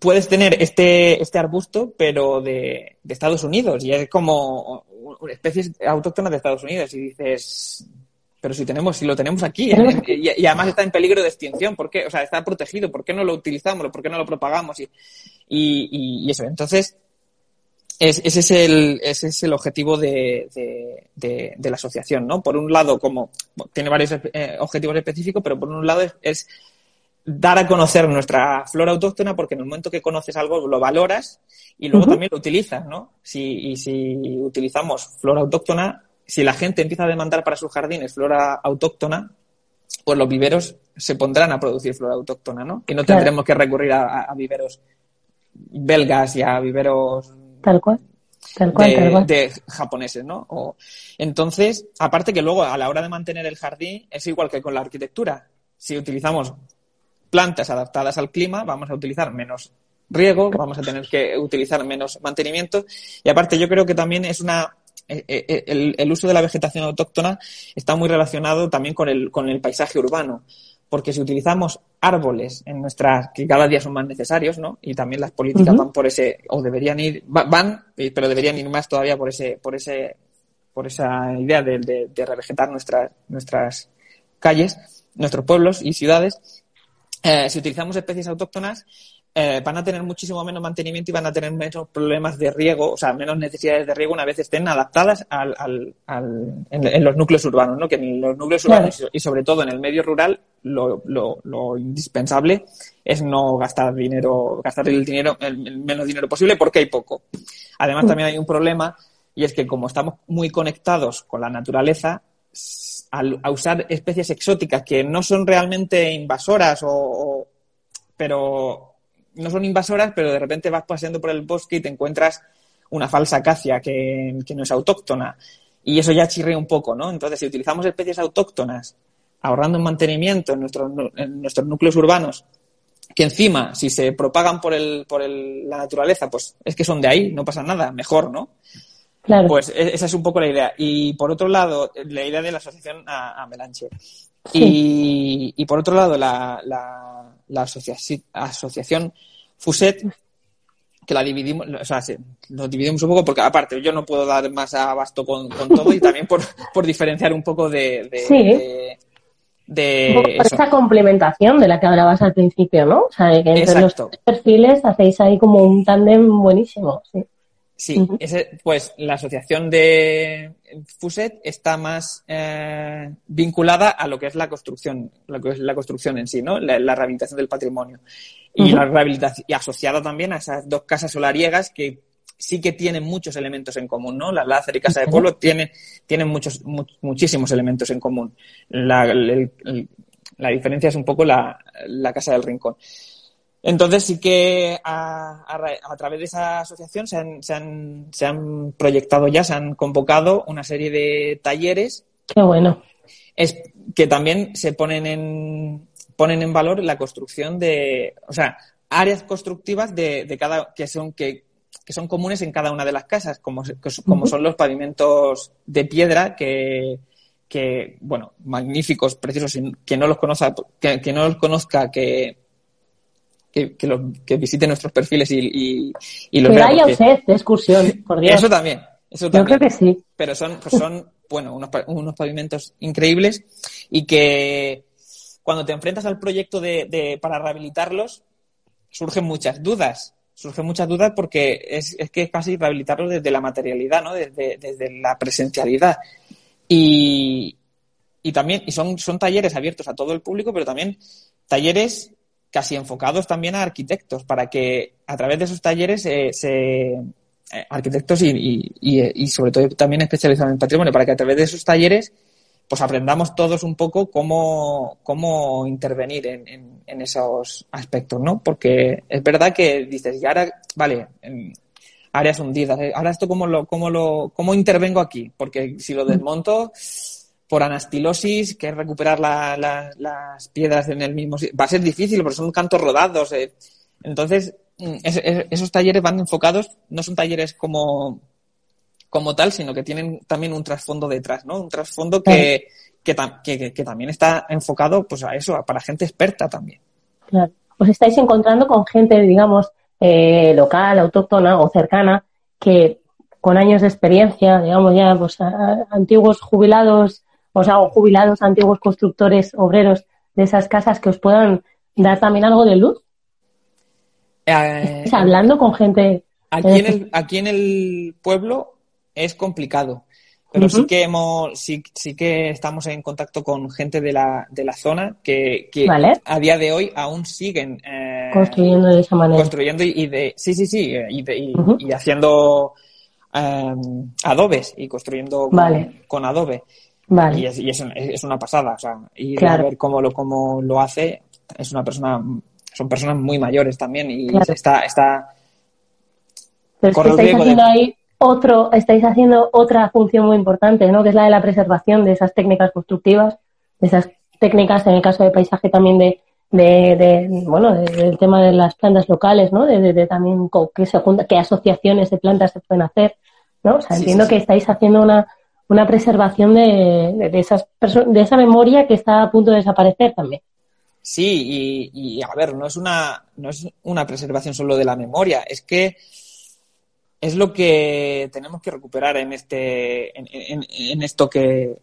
Speaker 5: puedes tener este, este arbusto, pero de, de Estados Unidos, y es como una especies autóctonas de Estados Unidos, y dices, pero si tenemos, si lo tenemos aquí, ¿eh? y, y además está en peligro de extinción, ¿por qué? O sea, está protegido, ¿por qué no lo utilizamos? ¿Por qué no lo propagamos? Y, y, y- eso, entonces, es- ese, es el, ese es el objetivo de, de, de- de la asociación, ¿no? Por un lado, como tiene varios eh, objetivos específicos, pero por un lado es, es dar a conocer nuestra flora autóctona porque en el momento que conoces algo lo valoras y luego también lo utilizas, ¿no? Si, y si utilizamos flora autóctona, si la gente empieza a demandar para sus jardines flora autóctona, pues los viveros se pondrán a producir flora autóctona, ¿no? Y no
Speaker 1: Claro.
Speaker 5: tendremos que recurrir a, viveros belgas y a viveros
Speaker 1: Tal cual. Tal cual, tal
Speaker 5: de,
Speaker 1: cual.
Speaker 5: de japoneses, ¿no? O- entonces, aparte que luego a la hora de mantener el jardín es igual que con la arquitectura. Si utilizamos plantas adaptadas al clima, vamos a utilizar menos riego, vamos a tener que utilizar menos mantenimiento y aparte yo creo que también es una eh, eh, el, el uso de la vegetación autóctona está muy relacionado también con el, con el paisaje urbano porque si utilizamos árboles en nuestras que cada día son más necesarios, ¿no? Y también las políticas van por ese o deberían ir va- van, eh, pero deberían ir más todavía por ese por ese por esa idea de, de, de revegetar nuestras nuestras calles, nuestros pueblos y ciudades. Eh, si utilizamos especies autóctonas eh, van a tener muchísimo menos mantenimiento y van a tener menos problemas de riego, o sea, menos necesidades de riego una vez estén adaptadas al, al, al- en, en los núcleos urbanos, ¿no? Que en los núcleos
Speaker 1: Claro.
Speaker 5: urbanos y sobre todo en el medio rural lo, lo, lo indispensable es no gastar dinero, gastar el dinero, el, el menos dinero posible porque hay poco. Además también hay un problema y es que como estamos muy conectados con la naturaleza, al, a usar especies exóticas que no son realmente invasoras o, pero no son invasoras, pero de repente vas paseando por el bosque y te encuentras una falsa acacia que, que no es autóctona. Y eso ya chirrea un poco, ¿no? Entonces, si utilizamos especies autóctonas, ahorrando en mantenimiento en nuestros, nu- en nuestros núcleos urbanos, que encima, si se propagan por, el, por el- la naturaleza, pues es que son de ahí, no pasa nada, mejor, ¿no?
Speaker 1: Claro.
Speaker 5: Pues e- esa es un poco la idea. Y por otro lado, la idea de la asociación a, a Melanche.
Speaker 1: Sí.
Speaker 5: Y, y por otro lado, la, la, la asociaci- asociación FUSET, que la dividimos, o sea, se- nos dividimos un poco porque aparte yo no puedo dar más abasto con, con todo y también por, por diferenciar un poco de, de,
Speaker 1: Sí.
Speaker 5: de, de
Speaker 1: Un poco por esa complementación de la que hablabas al principio, ¿no? O sea, de que entre los
Speaker 5: Exacto.
Speaker 1: tres perfiles hacéis ahí como un tándem buenísimo. Sí.
Speaker 5: Sí, ese, pues la asociación de FUSET está más eh, vinculada a lo que es la construcción, lo que es la construcción en sí, ¿no? La, la rehabilitación del patrimonio. Y la rehabilitación, y asociada también a esas dos casas solariegas que sí que tienen muchos elementos en común, ¿no? La Lázaro y Casa de. Pueblo tiene, tienen muchos, mu- muchísimos elementos en común. La, el- el- la diferencia es un poco la, la Casa del Rincón. Entonces sí que a, a ra- a través de esa asociación se han, se, han, se han proyectado ya, se han convocado una serie de talleres
Speaker 1: Qué bueno.
Speaker 5: es, que también se ponen en, ponen en valor la construcción de, o sea, áreas constructivas de, de cada, que son, que, que son comunes en cada una de las casas, como, como son los pavimentos de piedra que, que bueno, magníficos, preciosos, que no los conozca, que, que no los conozca, que, que, que, los- que visite nuestros perfiles y, y, y los
Speaker 1: Que
Speaker 5: vea,
Speaker 1: vaya usted de excursión, por Dios.
Speaker 5: Eso también, eso
Speaker 1: Yo
Speaker 5: también
Speaker 1: creo que sí.
Speaker 5: pero son, pues son bueno, unos, unos pavimentos increíbles y que cuando te enfrentas al proyecto de, de- para rehabilitarlos, surgen muchas dudas. Surgen muchas dudas porque es, es que es casi rehabilitarlos desde la materialidad, ¿no? Desde, desde la presencialidad. Y, y también, y son, son talleres abiertos a todo el público, pero también talleres casi enfocados también a arquitectos, para que a través de esos talleres eh, se, eh, arquitectos y, y, y, y sobre todo también especializados en patrimonio, para que a través de esos talleres pues aprendamos todos un poco cómo, cómo intervenir en, en, en esos aspectos, ¿no? Porque es verdad que dices, y ahora, vale, en áreas hundidas, ¿eh? ahora esto cómo lo, cómo lo, cómo intervengo aquí, porque si lo desmonto por anastilosis, que es recuperar la, la, las piedras en el mismo sitio, va a ser difícil porque son cantos rodados. eh. Entonces, mm, es- es- esos talleres van enfocados, no son talleres como, como tal, sino que tienen también un trasfondo detrás, ¿no? Un trasfondo que, que, tam- que- que- que también está enfocado pues a eso, a- para gente experta también.
Speaker 1: Claro. Os estáis encontrando con gente, digamos, eh, local, autóctona o cercana, que con años de experiencia, digamos ya, pues a- a- antiguos jubilados, o sea, o jubilados, antiguos constructores, obreros de esas casas que os puedan dar también algo de luz.
Speaker 5: Eh,
Speaker 1: Estáis hablando con gente.
Speaker 5: Aquí en el, aquí en el pueblo es complicado, pero sí que hemos, sí, sí que estamos en contacto con gente de la, de la zona que, que
Speaker 1: Vale.
Speaker 5: a día de hoy aún siguen eh,
Speaker 1: Construyendo de esa manera.
Speaker 5: construyendo y, de, sí, sí, sí, eh, y, de- y- haciendo eh, adobes y construyendo con adobe. Y,
Speaker 1: Vale.
Speaker 5: es, y es, un- es una pasada, o sea, ir
Speaker 1: Claro.
Speaker 5: ver cómo lo, cómo lo hace, es una persona, son personas muy mayores también y
Speaker 1: Claro.
Speaker 5: está, está,
Speaker 1: Pero es que estáis
Speaker 5: de-
Speaker 1: haciendo ahí otro, estáis haciendo otra función muy importante, ¿no? Que es la de la preservación de esas técnicas constructivas, de esas técnicas, en el caso de paisaje también de, de, de, bueno, de- del tema de las plantas locales, ¿no? De, también qué, se junta- qué asociaciones de plantas se pueden hacer, ¿no? O sea,
Speaker 5: Sí,
Speaker 1: entiendo
Speaker 5: sí, sí.
Speaker 1: que estáis haciendo una, una preservación de, de, esas de esa memoria que está a punto de desaparecer también.
Speaker 5: Sí, y, y, a ver, no es una, no es una preservación solo de la memoria, es que es lo que tenemos que recuperar en este, en, en- en esto que,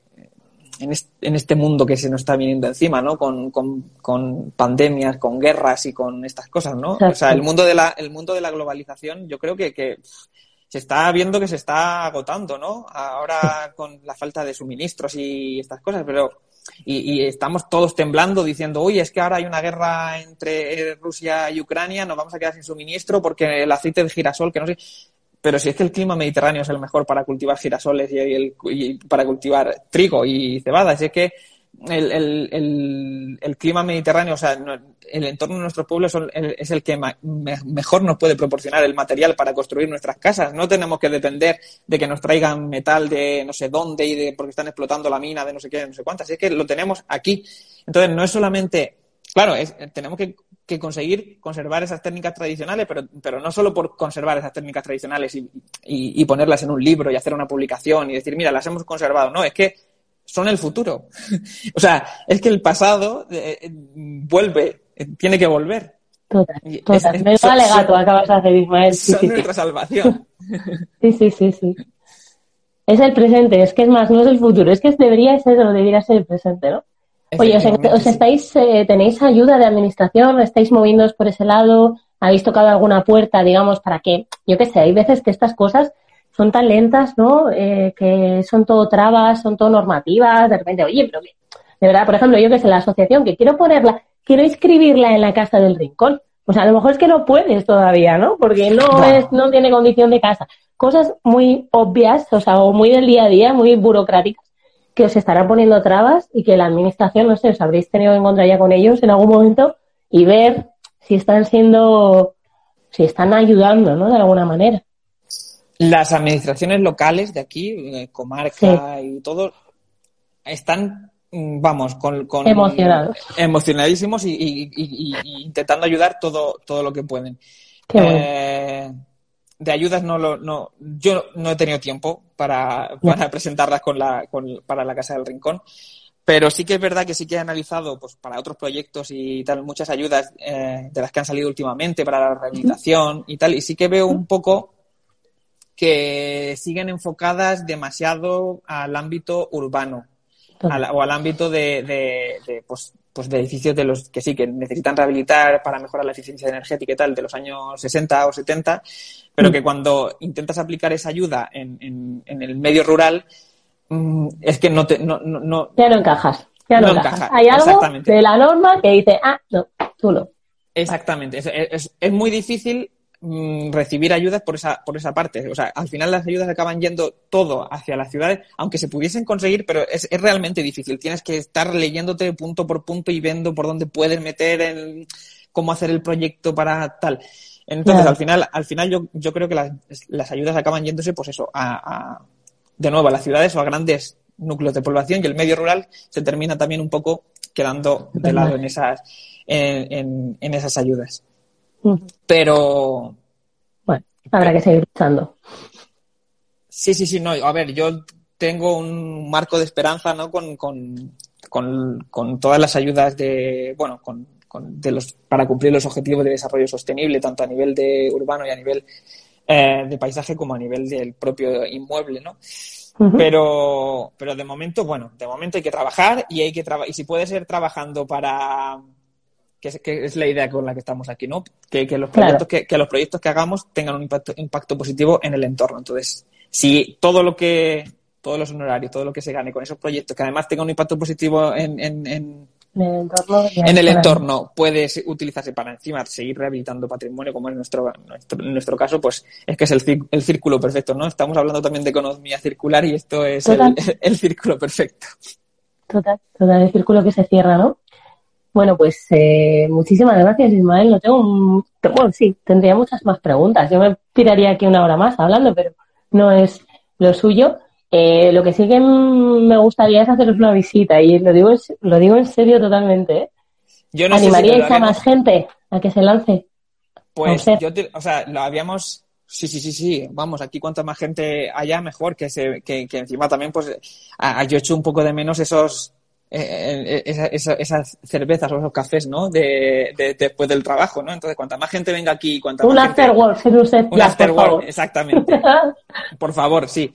Speaker 5: en este, en este mundo que se nos está viniendo encima, ¿no? Con, con, con pandemias, con guerras y con estas cosas, ¿no?
Speaker 1: Exacto.
Speaker 5: O sea, el mundo de la, el mundo de la globalización, yo creo que, que se está viendo que se está agotando, ¿no? Ahora con la falta de suministros y estas cosas, pero y, y estamos todos temblando diciendo, uy, es que ahora hay una guerra entre Rusia y Ucrania, nos vamos a quedar sin suministro porque el aceite de girasol, que no sé. pero si es que el clima mediterráneo es el mejor para cultivar girasoles y, el, y para cultivar trigo y cebada, si es que el, el, el, clima mediterráneo, o sea, el entorno de nuestros pueblos es el que mejor nos puede proporcionar el material para construir nuestras casas. No tenemos que depender de que nos traigan metal de no sé dónde y de porque están explotando la mina de no sé qué, no sé cuántas. Es que lo tenemos aquí. Entonces, no es solamente, claro, es, tenemos que, que conseguir conservar esas técnicas tradicionales, pero, pero no solo por conservar esas técnicas tradicionales y, y, y ponerlas en un libro y hacer una publicación y decir, mira, las hemos conservado. No, es que son el futuro. o sea, es que el pasado eh, eh, vuelve, eh, tiene que volver.
Speaker 1: Total, total. Me alegato, acabas de hacer, Ismael.
Speaker 5: Sí, son nuestra salvación.
Speaker 1: sí, sí, sí, sí. Es el presente, es que es más, no es el futuro, es que debería ser o debería ser el presente, ¿no? Oye, os, estáis, tenéis ayuda de administración, estáis moviéndoos por ese lado, habéis tocado alguna puerta, digamos, para que, yo qué sé, hay veces que estas cosas son tan lentas, ¿no? Eh, que son todo trabas, son todo normativas, de repente, oye, pero de verdad, por ejemplo, yo que sé, la asociación, que quiero ponerla, quiero inscribirla en la casa del rincón. Pues a lo mejor es que no puedes todavía, ¿no? Porque no es, no tiene condición de casa. Cosas muy obvias, o sea, o muy del día a día, muy burocráticas, que os estarán poniendo trabas y que la administración, no sé, os habréis tenido que encontrar ya con ellos en algún momento y ver si están siendo, si están ayudando, ¿no? De alguna manera.
Speaker 5: Las administraciones locales de aquí, eh, comarca y todo, están, mm, vamos, con, con
Speaker 1: emocionados,
Speaker 5: emocionadísimos y, y, y, intentando ayudar todo, todo lo que pueden. Eh, de ayudas no lo, no, yo no he tenido tiempo para, para presentarlas con la, con, para la Casa del Rincón. Pero sí que es verdad que sí que he analizado, pues, para otros proyectos y tal, muchas ayudas eh, de las que han salido últimamente para la rehabilitación y tal, y sí que veo un poco que siguen enfocadas demasiado al ámbito urbano o al ámbito de, de, pues, pues, de edificios de los que sí, que necesitan rehabilitar para mejorar la eficiencia energética y tal, de los años 60 o 70, pero mm. que cuando intentas aplicar esa ayuda en, en, en el medio rural, mm, es que no te... No, no,
Speaker 1: ya no encajas. Ya no, encajas. Hay algo de la norma que dice, ah, no, tú no.
Speaker 5: Exactamente. Es, es, es muy difícil Mm, recibir ayudas por esa, por esa parte. O sea, al final las ayudas acaban yendo todo hacia las ciudades, aunque se pudiesen conseguir, pero es, es realmente difícil. Tienes que estar leyéndote punto por punto y viendo por dónde puedes meter en cómo hacer el proyecto para tal. Entonces, al final, al final yo, yo creo que las, las ayudas acaban yéndose, pues eso, a, de nuevo a las ciudades o a grandes núcleos de población y el medio rural se termina también un poco quedando de lado en esas, en, en, en esas ayudas. Pero.
Speaker 1: Bueno, habrá que seguir luchando.
Speaker 5: Sí, sí, sí, no. A ver, yo tengo un marco de esperanza, ¿no? Con, con, con, todas las ayudas de, bueno, con, de los, para cumplir los objetivos de desarrollo sostenible, tanto a nivel de urbano y a nivel eh, de paisaje como a nivel del propio inmueble, ¿no? Pero, pero de momento, bueno, de momento hay que trabajar y hay que trabajar, y si puede ser trabajando para, que es, la idea con la que estamos aquí, ¿no? Que, los proyectos que, los proyectos que hagamos tengan un impacto, impacto positivo en el entorno. Entonces, si todo lo que, todos los honorarios, todo lo que se gane con esos proyectos, que además tenga un impacto positivo en, en, en en el entorno puede utilizarse para encima seguir rehabilitando patrimonio, como en nuestro, en nuestro caso, pues es que es el, el, círculo perfecto, ¿no? Estamos hablando también de economía circular y esto es el, el, círculo perfecto.
Speaker 1: Total, total, el círculo que se cierra, ¿no? Bueno, pues eh, muchísimas gracias, Ismael. No tengo bueno, sí, tendría muchas más preguntas. Yo me tiraría aquí una hora más hablando, pero no es lo suyo. Eh, lo que sí que me gustaría es haceros una visita y lo digo, lo digo en serio totalmente. ¿eh? Yo no ¿Animaríais a más gente a que se lance?
Speaker 5: Pues yo, o sea, lo habíamos Sí, sí, sí, sí. Vamos, aquí cuanta más gente haya, mejor. Que, se, que, que encima también, pues, yo he hecho un poco de menos esos eh, esas cervezas o esos cafés, ¿no? De, después del trabajo, ¿no? Entonces, cuanta más gente venga aquí, cuanta
Speaker 1: un
Speaker 5: más
Speaker 1: afterwork,
Speaker 5: gente... Un afterwork, exactamente. por favor, sí.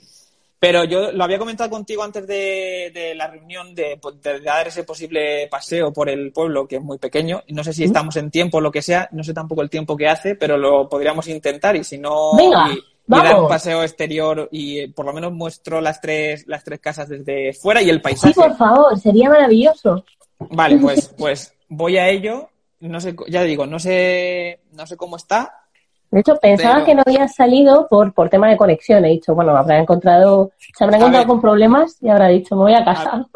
Speaker 5: Pero yo lo había comentado contigo antes de, la reunión de, dar ese posible paseo por el pueblo, que es muy pequeño. No sé si estamos en tiempo o lo que sea, no sé tampoco el tiempo que hace, pero lo podríamos intentar y si no y dar un paseo exterior y por lo menos muestro las tres, las tres casas desde fuera y el paisaje.
Speaker 1: Sí, por favor, sería maravilloso.
Speaker 5: Vale, pues, pues voy a ello. No sé, ya digo, no sé, no sé cómo está,
Speaker 1: De hecho, pensaba
Speaker 5: Pero-
Speaker 1: que no había salido por, por tema de conexión. He dicho, bueno, habrá encontrado, se habrá
Speaker 5: A
Speaker 1: encontrado con problemas y habrá dicho, me voy a casa.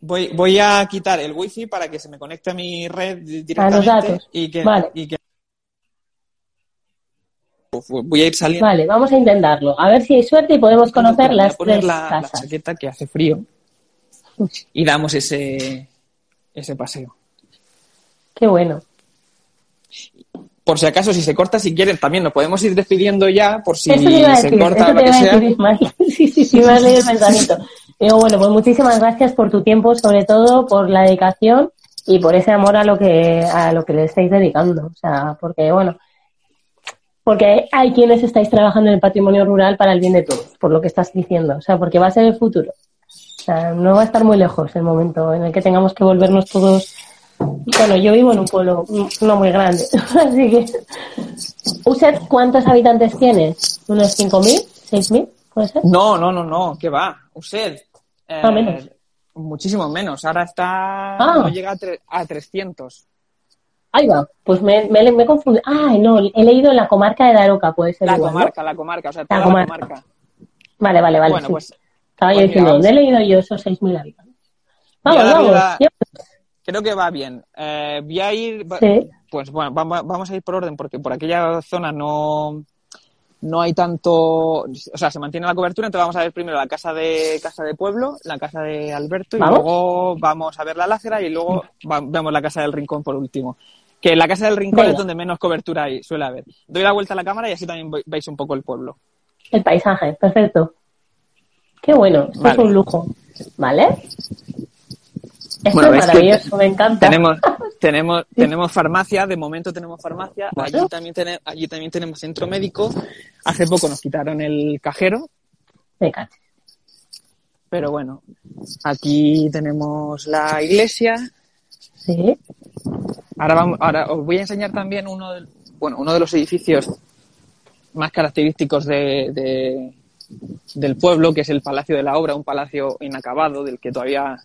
Speaker 5: Voy, voy a quitar el wifi para que se me conecte a mi red di- directamente
Speaker 1: datos.
Speaker 5: y que,
Speaker 1: Vale.
Speaker 5: y que- Voy a ir saliendo.
Speaker 1: Vale, vamos a intentarlo. A ver si hay suerte y podemos conocer
Speaker 5: Voy a
Speaker 1: las
Speaker 5: poner
Speaker 1: tres
Speaker 5: la, la
Speaker 1: casas.
Speaker 5: chaqueta que hace frío y damos ese, ese paseo.
Speaker 1: Qué bueno.
Speaker 5: Por si acaso, si se corta, si quieren, también nos podemos ir despidiendo ya, por si
Speaker 1: eso te iba a
Speaker 5: se corta
Speaker 1: eso
Speaker 5: lo que
Speaker 1: iba a
Speaker 5: sea.
Speaker 1: decir. Sí, sí, sí, me has leído el pensamiento. Digo, bueno, pues muchísimas gracias por tu tiempo, sobre todo por la dedicación y por ese amor a lo que, a lo que le estáis dedicando. O sea, porque, bueno, porque hay quienes estáis trabajando en el patrimonio rural para el bien de todos, por lo que estás diciendo. O sea, porque va a ser el futuro. O sea, no va a estar muy lejos el momento en el que tengamos que volvernos todos. Bueno, yo vivo en un pueblo no muy grande, así que. ¿Usted cuántos habitantes tiene? ¿Unos 5.000? ¿6.000? ¿Puede ser?
Speaker 5: No, no, no, no, ¿qué va? Usted. eh,
Speaker 1: Ah, menos.
Speaker 5: Muchísimo menos. Ahora está.
Speaker 1: Ah.
Speaker 5: No llega a, tre- a 300.
Speaker 1: Ahí va, pues me, me, me he confundido. Ay, no, he leído la comarca de Daroca, puede ser
Speaker 5: La
Speaker 1: igual, ¿no?
Speaker 5: comarca, la comarca, o sea, toda la
Speaker 1: comarca.
Speaker 5: comarca.
Speaker 1: Vale, vale, vale.
Speaker 5: Bueno,
Speaker 1: sí.
Speaker 5: pues
Speaker 1: Estaba yo
Speaker 5: pues
Speaker 1: diciendo, ¿dónde he leído yo esos 6.000 habitantes? Vamos, vamos.
Speaker 5: la-
Speaker 1: ya-
Speaker 5: creo que va bien. Eh, voy a ir.
Speaker 1: Sí.
Speaker 5: Pues bueno, vamos, vamos a ir por orden porque por aquella zona no, no hay tanto. O sea, se mantiene la cobertura. Entonces vamos a ver primero la casa de casa de pueblo, la casa de Alberto y
Speaker 1: Vamos.
Speaker 5: luego vamos a ver la lácera y luego va- vemos la casa del rincón por último. Que la casa del rincón
Speaker 1: Venga.
Speaker 5: es donde menos cobertura hay, suele haber. Doy la vuelta a la cámara y así también ve- veis un poco el pueblo.
Speaker 1: El paisaje, perfecto. Qué bueno, esto
Speaker 5: Vale.
Speaker 1: es un lujo. ¿Vale? Esto
Speaker 5: Bueno,
Speaker 1: es maravilloso, me encanta.
Speaker 5: Tenemos, tenemos, tenemos farmacia, de momento tenemos farmacia, allí también, tenemos, allí también tenemos centro médico. Hace poco nos quitaron el cajero,
Speaker 1: Me cacho.
Speaker 5: pero bueno, aquí tenemos la iglesia.
Speaker 1: Sí,
Speaker 5: Ahora vamos, ahora os voy a enseñar también uno del, bueno, uno de los edificios más característicos de, de- del pueblo, que es el Palacio de la Obra, un palacio inacabado del que todavía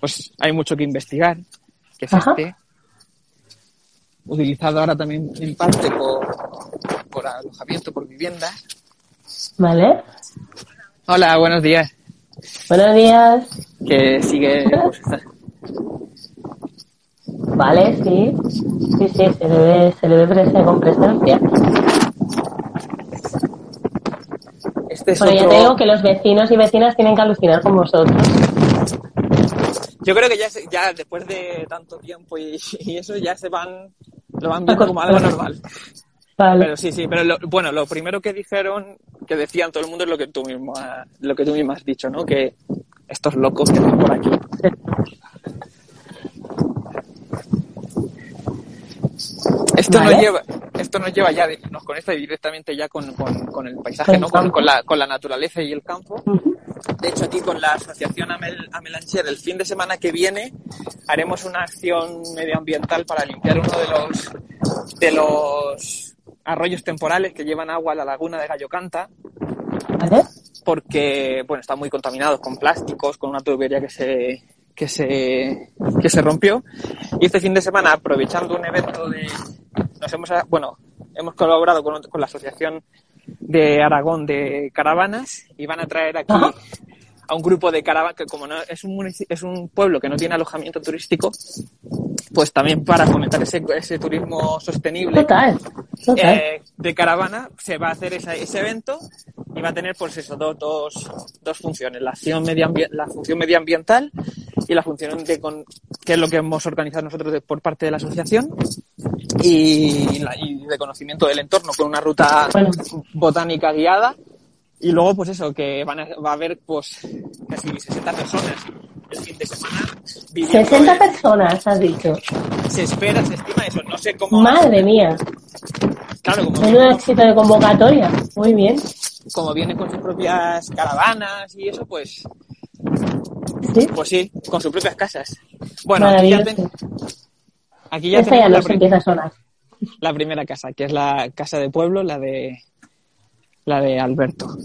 Speaker 5: pues hay mucho que investigar, que es
Speaker 1: Ajá.
Speaker 5: este, utilizado ahora también en parte por, por alojamiento, por vivienda.
Speaker 1: ¿vale?
Speaker 5: Hola, buenos días.
Speaker 1: Buenos días.
Speaker 5: Que sigue pues,
Speaker 1: Vale, sí. Sí, sí, se le ve, se le ve presen- con presencia.
Speaker 5: este es
Speaker 1: Bueno, ya
Speaker 5: otro-
Speaker 1: te digo que los vecinos y vecinas tienen que alucinar con vosotros.
Speaker 5: Yo creo que ya, se- ya después de tanto tiempo y, y eso ya se van, lo van viendo como algo normal.
Speaker 1: Vale.
Speaker 5: Pero sí, sí, pero lo- bueno, lo primero que dijeron, que decían todo el mundo es lo que tú mismo, ha- lo que tú mismo has dicho, ¿no? Que estos locos que están por aquí. Esto
Speaker 1: Vale.
Speaker 5: nos lleva, esto nos lleva ya, nos conecta directamente ya con, con- con el paisaje,
Speaker 1: Con
Speaker 5: ¿no? Con, la, con la naturaleza y el campo. De hecho, aquí con la asociación Amel, Amelancher, el fin de semana que viene haremos una acción medioambiental para limpiar uno de los, de los arroyos temporales que llevan agua a la laguna de Gallo Canta,
Speaker 1: ¿Vale?
Speaker 5: porque bueno, están muy contaminados con plásticos, con una tubería que se, que se, que se rompió. Y este fin de semana, aprovechando un evento de, nos hemos, bueno, hemos colaborado con, con la asociación de Aragón de caravanas y van a traer aquí a un grupo de caravanas que como no, es un es un pueblo que no tiene alojamiento turístico, pues también para fomentar ese, ese turismo sostenible
Speaker 1: Total. Total.
Speaker 5: eh, de caravana se va a hacer esa- ese evento y va a tener pues eso dos, dos, dos funciones la acción la función medioambiental y la función de con, que es lo que hemos organizado nosotros de- por parte de la asociación y, la- y de conocimiento del entorno con una ruta botánica guiada y luego pues eso que van a, va a haber pues casi 60 personas el fin de semana viviendo
Speaker 1: 60
Speaker 5: en-
Speaker 1: personas, has dicho.
Speaker 5: se espera se estima eso no sé cómo
Speaker 1: Madre mía.
Speaker 5: claro como
Speaker 1: Menudo éxito de convocatoria. Muy bien.
Speaker 5: como vienen con sus propias caravanas y eso, pues,
Speaker 1: Sí.
Speaker 5: pues sí, con sus propias casas. Bueno, aquí ya, ten- aquí ya
Speaker 1: Esta ya nos
Speaker 5: pri-
Speaker 1: empieza a sonar.
Speaker 5: La primera casa, que es la casa de pueblo, la de la de Alberto.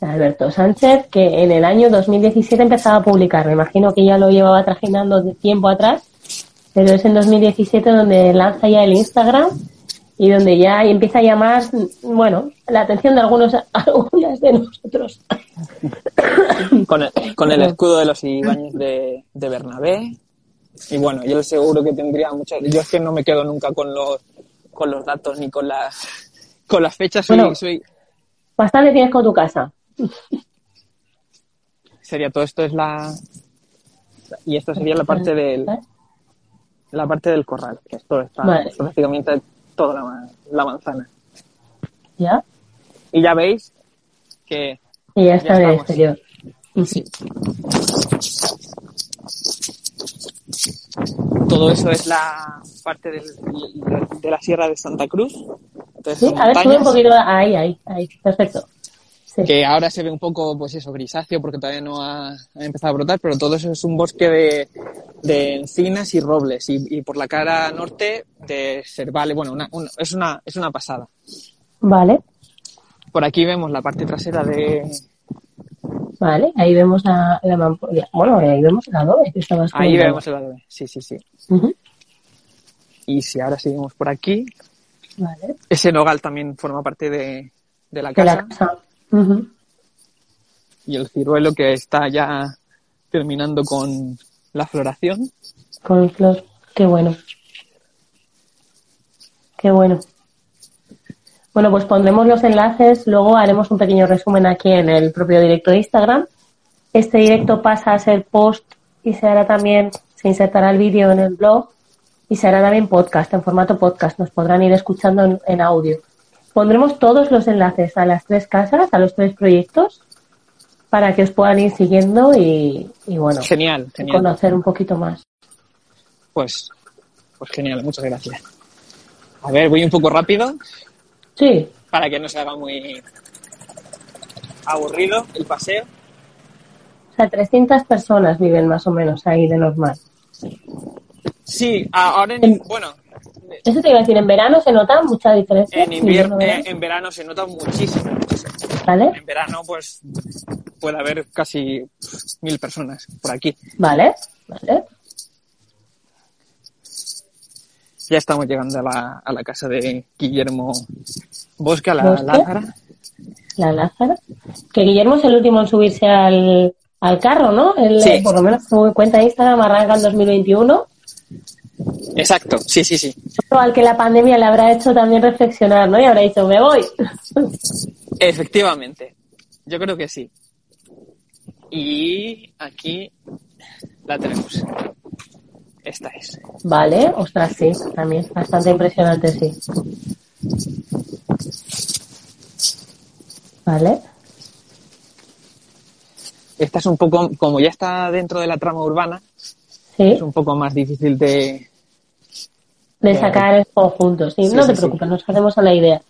Speaker 1: Alberto Sánchez, que en el año 2017 empezaba a publicar. Me imagino que ya lo llevaba trajinando de tiempo atrás, pero es en 2017 donde lanza ya el Instagram y donde ya empieza a llamar, bueno, la atención de algunos, algunas de nosotros.
Speaker 5: Con el, con el escudo de los Ibáñez de, de Bernabé. Y bueno, yo seguro que tendría muchas. Yo es que no me quedo nunca con los, con los datos ni con las, con las fechas. Soy,
Speaker 1: Bueno.
Speaker 5: soy,
Speaker 1: Bastante tienes con tu casa.
Speaker 5: sería todo esto es la. Y esto sería la parte del, la parte del corral, que esto está
Speaker 1: Vale.
Speaker 5: prácticamente toda la, ma- la manzana.
Speaker 1: ¿Ya?
Speaker 5: Y ya veis que
Speaker 1: Y ya está
Speaker 5: Ya
Speaker 1: en el exterior.
Speaker 5: Sí. Todo eso es la parte del- de la Sierra de Santa Cruz. Entonces,
Speaker 1: Sí, a ver, sube un poquito. Ahí, ahí, ahí. Perfecto. Sí.
Speaker 5: que ahora se ve un poco, pues eso, grisáceo porque todavía no ha, ha empezado a brotar, pero todo eso es un bosque de, de encinas y robles. Y, y por la cara norte de cervales. Bueno, una- una- es, una, es una pasada.
Speaker 1: Vale,
Speaker 5: Por aquí vemos la parte trasera de...
Speaker 1: vale. Ahí vemos la, la mampolla. Bueno, ahí vemos el adobe que estabas
Speaker 5: Ahí
Speaker 1: comentando.
Speaker 5: vemos el adobe. Sí, sí, sí. Y si ahora seguimos por aquí,
Speaker 1: Vale.
Speaker 5: ese nogal también forma parte de, de la
Speaker 1: De
Speaker 5: casa.
Speaker 1: la casa. Ujú.
Speaker 5: y el ciruelo que está ya terminando con la floración.
Speaker 1: Con flor. Qué bueno. Qué bueno. Bueno, pues pondremos los enlaces, luego haremos un pequeño resumen aquí en el propio directo de Instagram. Este directo pasa a ser post y se hará también, se insertará el vídeo en el blog y se hará también podcast, en formato podcast. Nos podrán ir escuchando en, en audio. Pondremos todos los enlaces a las tres casas, a los tres proyectos, para que os puedan ir siguiendo y, y bueno,
Speaker 5: genial.
Speaker 1: conocer un poquito más.
Speaker 5: Pues, pues genial, muchas gracias. A ver, voy un poco rápido
Speaker 1: Sí,
Speaker 5: para que no se haga muy aburrido el paseo.
Speaker 1: O sea, 300 personas viven más o menos ahí de normal.
Speaker 5: Sí, ahora en,
Speaker 1: En-
Speaker 5: bueno,
Speaker 1: Eso te iba a decir, en verano se nota mucha diferencia.
Speaker 5: en invierno,
Speaker 1: ¿no?
Speaker 5: en verano se nota muchísimo.
Speaker 1: ¿Vale?
Speaker 5: En verano, pues, puede haber casi mil personas por aquí.
Speaker 1: Vale, vale.
Speaker 5: Ya estamos llegando a la, a la casa de Guillermo Bosque, a la
Speaker 1: ¿Bosque?
Speaker 5: Lázara.
Speaker 1: La Lázara. Que Guillermo es el último en subirse al, al carro, ¿no? Él,
Speaker 5: Sí.
Speaker 1: por lo menos su cuenta de Instagram arranca en 2021.
Speaker 5: Exacto, sí, sí, sí.
Speaker 1: Al que la pandemia le habrá hecho también reflexionar, ¿no? Y habrá dicho, me voy.
Speaker 5: Efectivamente, yo creo que sí. Y aquí la tenemos. Esta es.
Speaker 1: Vale, ostras, sí, también es bastante impresionante, sí. Vale,
Speaker 5: Esta es un poco, como ya está dentro de la trama urbana,
Speaker 1: sí,
Speaker 5: es un poco más difícil de...
Speaker 1: de sacar el conjunto, sí,
Speaker 5: Sí,
Speaker 1: no
Speaker 5: sí,
Speaker 1: te preocupes, nos hacemos a la idea.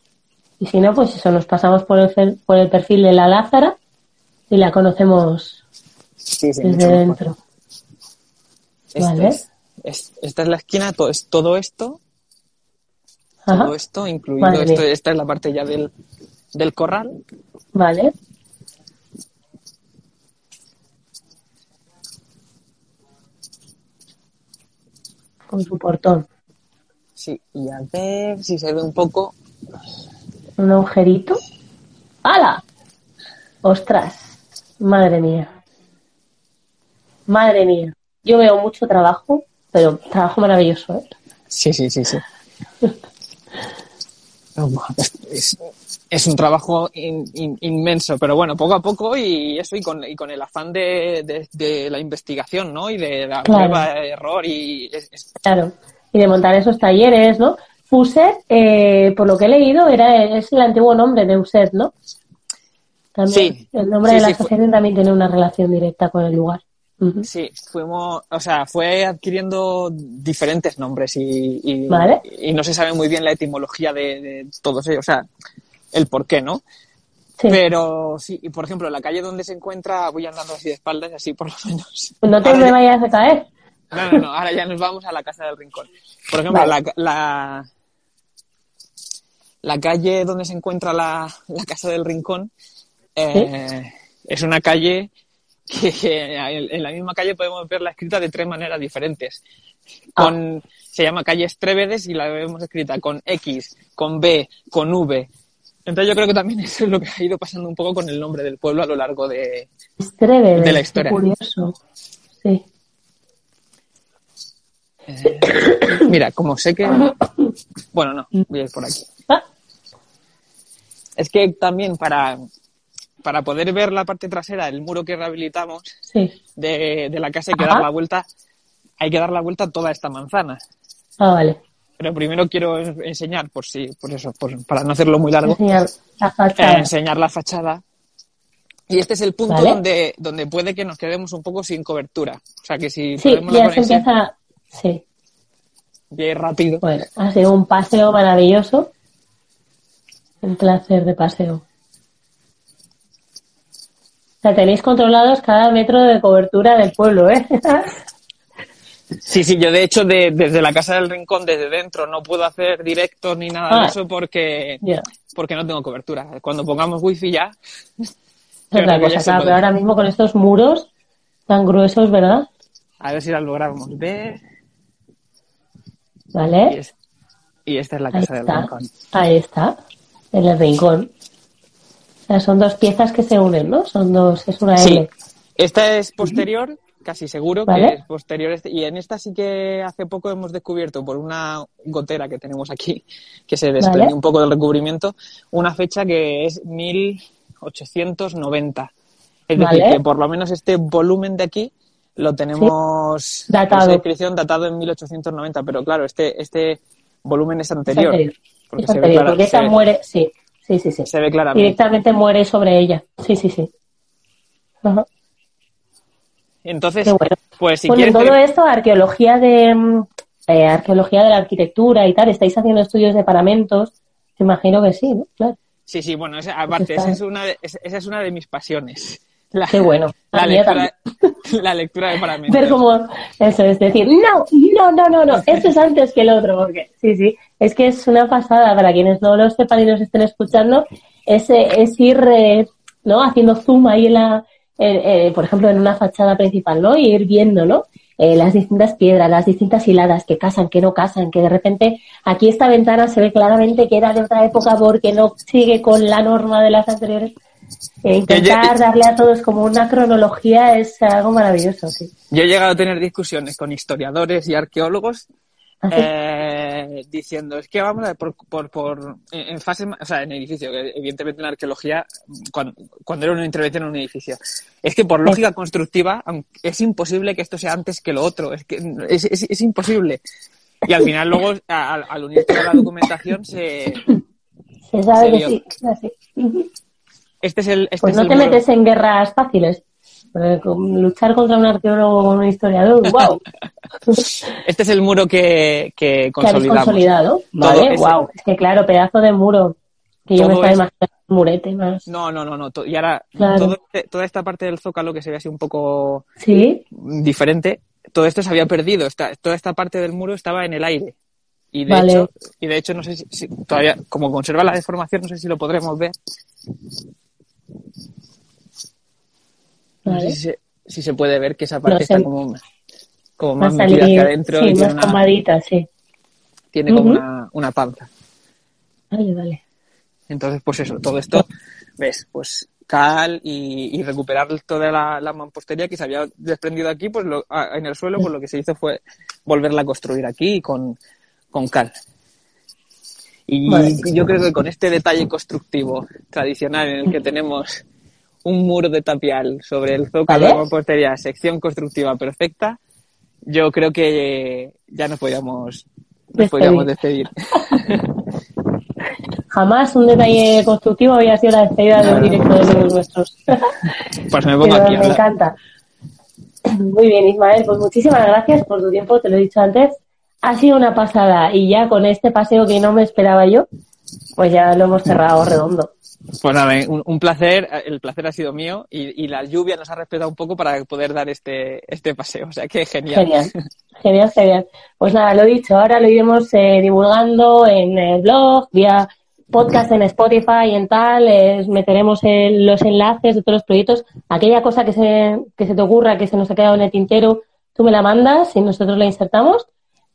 Speaker 1: Y si no, pues eso, nos pasamos por el, por el perfil de la Lázara y la conocemos desde dentro.
Speaker 5: Este
Speaker 1: Vale.
Speaker 5: es- es- esta es la esquina, todo, es, todo esto,
Speaker 1: Ajá,
Speaker 5: todo esto, incluido esto, esta es la parte ya del, del corral.
Speaker 1: vale. Con su portón.
Speaker 5: Sí, y a ver si se ve un poco.
Speaker 1: Un agujerito. ¡Hala! ¡Ostras! Madre mía. Madre mía. Yo veo mucho trabajo, pero trabajo maravilloso, ¿eh?
Speaker 5: Sí, sí, sí, sí. Es, un trabajo in- in- inmenso, pero bueno, poco a poco y eso, y con, y con el afán de, de- de la investigación, ¿no? Y de la
Speaker 1: Claro.
Speaker 5: prueba, error y... es- es-
Speaker 1: Claro. Y de montar esos talleres, ¿no? FUSET, eh, por lo que he leído, era es el antiguo nombre de USET, ¿no? También,
Speaker 5: Sí.
Speaker 1: El nombre
Speaker 5: Sí,
Speaker 1: de la
Speaker 5: sí, fue-
Speaker 1: asociación también tiene una relación directa con el lugar.
Speaker 5: Sí, fuimos, o sea, fue adquiriendo diferentes nombres y, y,
Speaker 1: Vale.
Speaker 5: y no se sabe muy bien la etimología de, de todos ellos, o sea, el por qué, ¿no?
Speaker 1: Sí.
Speaker 5: Pero sí, y por ejemplo, la calle donde se encuentra, voy andando así de espaldas, así por lo menos.
Speaker 1: No te me vayas a caer.
Speaker 5: No, no, no, ahora ya nos vamos a la Casa del Rincón. Por ejemplo,
Speaker 1: Vale.
Speaker 5: la, la, la calle donde se encuentra la, la Casa del Rincón eh, es una calle que, que en la misma calle podemos verla escrita de tres maneras diferentes.
Speaker 1: Ah.
Speaker 5: Con, Se llama calle Estrévedes y la vemos escrita con X, con B, con V. Entonces yo creo que también eso es lo que ha ido pasando un poco con el nombre del pueblo a lo largo de... De la
Speaker 1: qué
Speaker 5: historia.
Speaker 1: curioso. Sí.
Speaker 5: eh, mira, como sé que... Bueno, no, voy a ir por aquí.
Speaker 1: Ah,
Speaker 5: Es que también para, para poder ver la parte trasera del muro que rehabilitamos
Speaker 1: sí.
Speaker 5: de, de la casa hay que
Speaker 1: Ajá.
Speaker 5: dar la vuelta, hay que dar la vuelta a toda esta manzana.
Speaker 1: Ah, vale.
Speaker 5: Pero primero quiero en- enseñar, por si, por eso, por- para no hacerlo muy largo,
Speaker 1: Enseñar la
Speaker 5: eh,
Speaker 1: fachada.
Speaker 5: enseñar la fachada. Y este es el punto
Speaker 1: Vale.
Speaker 5: donde, donde puede que nos quedemos un poco sin cobertura. O sea que si
Speaker 1: Sí,
Speaker 5: perdemos la
Speaker 1: ya se empieza. Sí.
Speaker 5: bien rápido.
Speaker 1: Bueno, ha sido un paseo maravilloso. Un placer de paseo. Sea, tenéis controlados cada metro de cobertura del pueblo, ¿eh?
Speaker 5: Sí, sí, yo de hecho de- desde la casa del rincón, desde dentro, no puedo hacer directos ni nada de
Speaker 1: Ah.
Speaker 5: eso porque, porque no tengo cobertura. Cuando pongamos wifi ya,
Speaker 1: Es otra
Speaker 5: ya
Speaker 1: cosa, claro, pero ahora mismo con estos muros tan gruesos, ¿verdad?
Speaker 5: a ver si la logramos ver. Y,
Speaker 1: ¿Vale?
Speaker 5: es- y esta es la casa del rincón.
Speaker 1: Ahí está. En el rincón. Sea, son dos piezas que se unen, ¿no? Son dos, es una
Speaker 5: Sí,
Speaker 1: L.
Speaker 5: esta es posterior, casi seguro
Speaker 1: Vale.
Speaker 5: que es posterior. este- Y en esta sí que hace poco hemos descubierto por una gotera que tenemos aquí, que se desprende
Speaker 1: Vale.
Speaker 5: un poco del recubrimiento, una fecha que es 1890. Es decir,
Speaker 1: Vale.
Speaker 5: que por lo menos este volumen de aquí lo tenemos
Speaker 1: Datado.
Speaker 5: esa descripción datado en 1890, pero claro, este, este volumen es anterior.
Speaker 1: anterior.
Speaker 5: Porque,
Speaker 1: Es
Speaker 5: se, ve clara-
Speaker 1: porque
Speaker 5: se
Speaker 1: esta
Speaker 5: ve-
Speaker 1: muere, sí, sí, sí, sí.
Speaker 5: se ve claramente.
Speaker 1: Directamente muere sobre ella. Sí, sí, sí. Ajá.
Speaker 5: Entonces,
Speaker 1: bueno.
Speaker 5: pues si
Speaker 1: bueno, en
Speaker 5: quieres...
Speaker 1: todo esto, arqueología de mm, eh, arqueología de la arquitectura y tal, estáis haciendo estudios de paramentos, te imagino que sí, ¿no? Claro.
Speaker 5: Sí, sí, bueno, esa- aparte, esa es, una de, esa es una de mis pasiones. La,
Speaker 1: Qué bueno.
Speaker 5: La
Speaker 1: mí
Speaker 5: lectura, la lectura de paramentos.
Speaker 1: Ver cómo eso es decir, no, no, no, no, no, esto es antes que el otro, porque sí, sí, es que es una pasada para quienes no lo sepan y nos estén escuchando, es, es ir, eh, ¿no? Haciendo zoom ahí en la, eh, eh, por ejemplo, en una fachada principal, ¿no? Y ir viendo, ¿no? Eh, las distintas piedras, las distintas hiladas que casan, que no casan, que de repente aquí esta ventana se ve claramente que era de otra época porque no sigue con la norma de las anteriores. Eh, intentar darle a todos como una cronología es algo maravilloso, sí.
Speaker 5: Yo he llegado a tener discusiones con historiadores y arqueólogos
Speaker 1: Así.
Speaker 5: eh, diciendo, es que vamos a ver, por, por, por- en fase, o sea, en edificio, que evidentemente en arqueología, cuando, cuando era una intervención en un edificio, es que por lógica constructiva es imposible que esto sea antes que lo otro, es que es, es, es imposible. Y al final luego, al, al unir toda la documentación, se,
Speaker 1: Se sabe
Speaker 5: se
Speaker 1: que sí. así.
Speaker 5: Este es el, este
Speaker 1: Pues
Speaker 5: es
Speaker 1: no
Speaker 5: el
Speaker 1: te
Speaker 5: muro.
Speaker 1: metes en guerras fáciles. Luchar contra un arqueólogo o un historiador, wow.
Speaker 5: Este es el muro que, que
Speaker 1: que
Speaker 5: consolidamos.
Speaker 1: consolidado.
Speaker 5: Todo
Speaker 1: Vale,
Speaker 5: ese-
Speaker 1: wow. Es que claro, pedazo de muro. Que yo me estaba
Speaker 5: es-
Speaker 1: imaginando un murete más.
Speaker 5: No, no, no, no. Y ahora,
Speaker 1: Claro.
Speaker 5: todo este- toda esta parte del zócalo que se ve así un poco
Speaker 1: Sí,
Speaker 5: diferente, todo esto se había perdido. Esta, toda esta parte del muro estaba en el aire. Y de
Speaker 1: Vale.
Speaker 5: hecho, y de hecho no sé si, si todavía, como conserva la deformación, no sé si lo podremos ver. No
Speaker 1: vale.
Speaker 5: sé si se, si se puede ver que esa parte
Speaker 1: No sé.
Speaker 5: está como, como más metida hacia adentro
Speaker 1: sí,
Speaker 5: y tiene,
Speaker 1: más
Speaker 5: una,
Speaker 1: tomadita, sí.
Speaker 5: tiene como una, una panza.
Speaker 1: Vale, vale.
Speaker 5: Entonces, pues eso, todo esto, ves, pues cal y, y recuperar toda la, la mampostería que se había desprendido aquí, pues lo- en el suelo, pues lo que se hizo fue volverla a construir aquí con, con cal. Y
Speaker 1: Vale.
Speaker 5: yo creo que con este detalle constructivo tradicional en el que tenemos un muro de tapial sobre el zócalo
Speaker 1: Vale.
Speaker 5: de sección constructiva perfecta, yo creo que ya nos podríamos, nos podríamos despedir.
Speaker 1: Jamás un detalle constructivo había sido la despedida de un directo de los nuestros.
Speaker 5: Pues me pongo
Speaker 1: Pero
Speaker 5: aquí
Speaker 1: me encanta. Muy bien, Ismael, pues muchísimas gracias por tu tiempo, te lo he dicho antes. Ha sido una pasada y ya con este paseo que no me esperaba yo, pues ya lo hemos cerrado redondo.
Speaker 5: Pues nada, un, un placer, el placer ha sido mío y, y la lluvia nos ha respetado un poco para poder dar este, este paseo, o sea que genial.
Speaker 1: Genial, genial, genial. Pues nada, lo dicho, ahora lo iremos eh, divulgando en el blog, vía podcast en Spotify y en tal, eh, meteremos el- los enlaces de todos los proyectos. Aquella cosa que se, que se te ocurra, que se nos ha quedado en el tintero, tú me la mandas y nosotros la insertamos.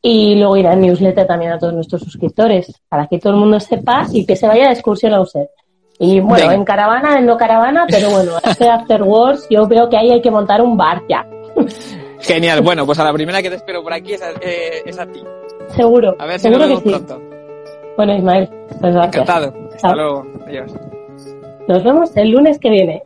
Speaker 1: Y luego irá en newsletter también a todos nuestros suscriptores, para que todo el mundo sepa y que se vaya de excursión a USED. Y bueno,
Speaker 5: Venga.
Speaker 1: en caravana, en no caravana, pero bueno, este After Wars yo veo que ahí hay que montar un bar ya,
Speaker 5: Genial. Bueno, pues a la primera que te espero por aquí es a, eh, es a ti.
Speaker 1: seguro.
Speaker 5: A ver si nos
Speaker 1: seguro que sí.
Speaker 5: pronto.
Speaker 1: Bueno, Ismael, pues gracias.
Speaker 5: Encantado. Hasta
Speaker 1: Chao.
Speaker 5: luego. Adiós.
Speaker 1: Nos vemos el lunes que viene.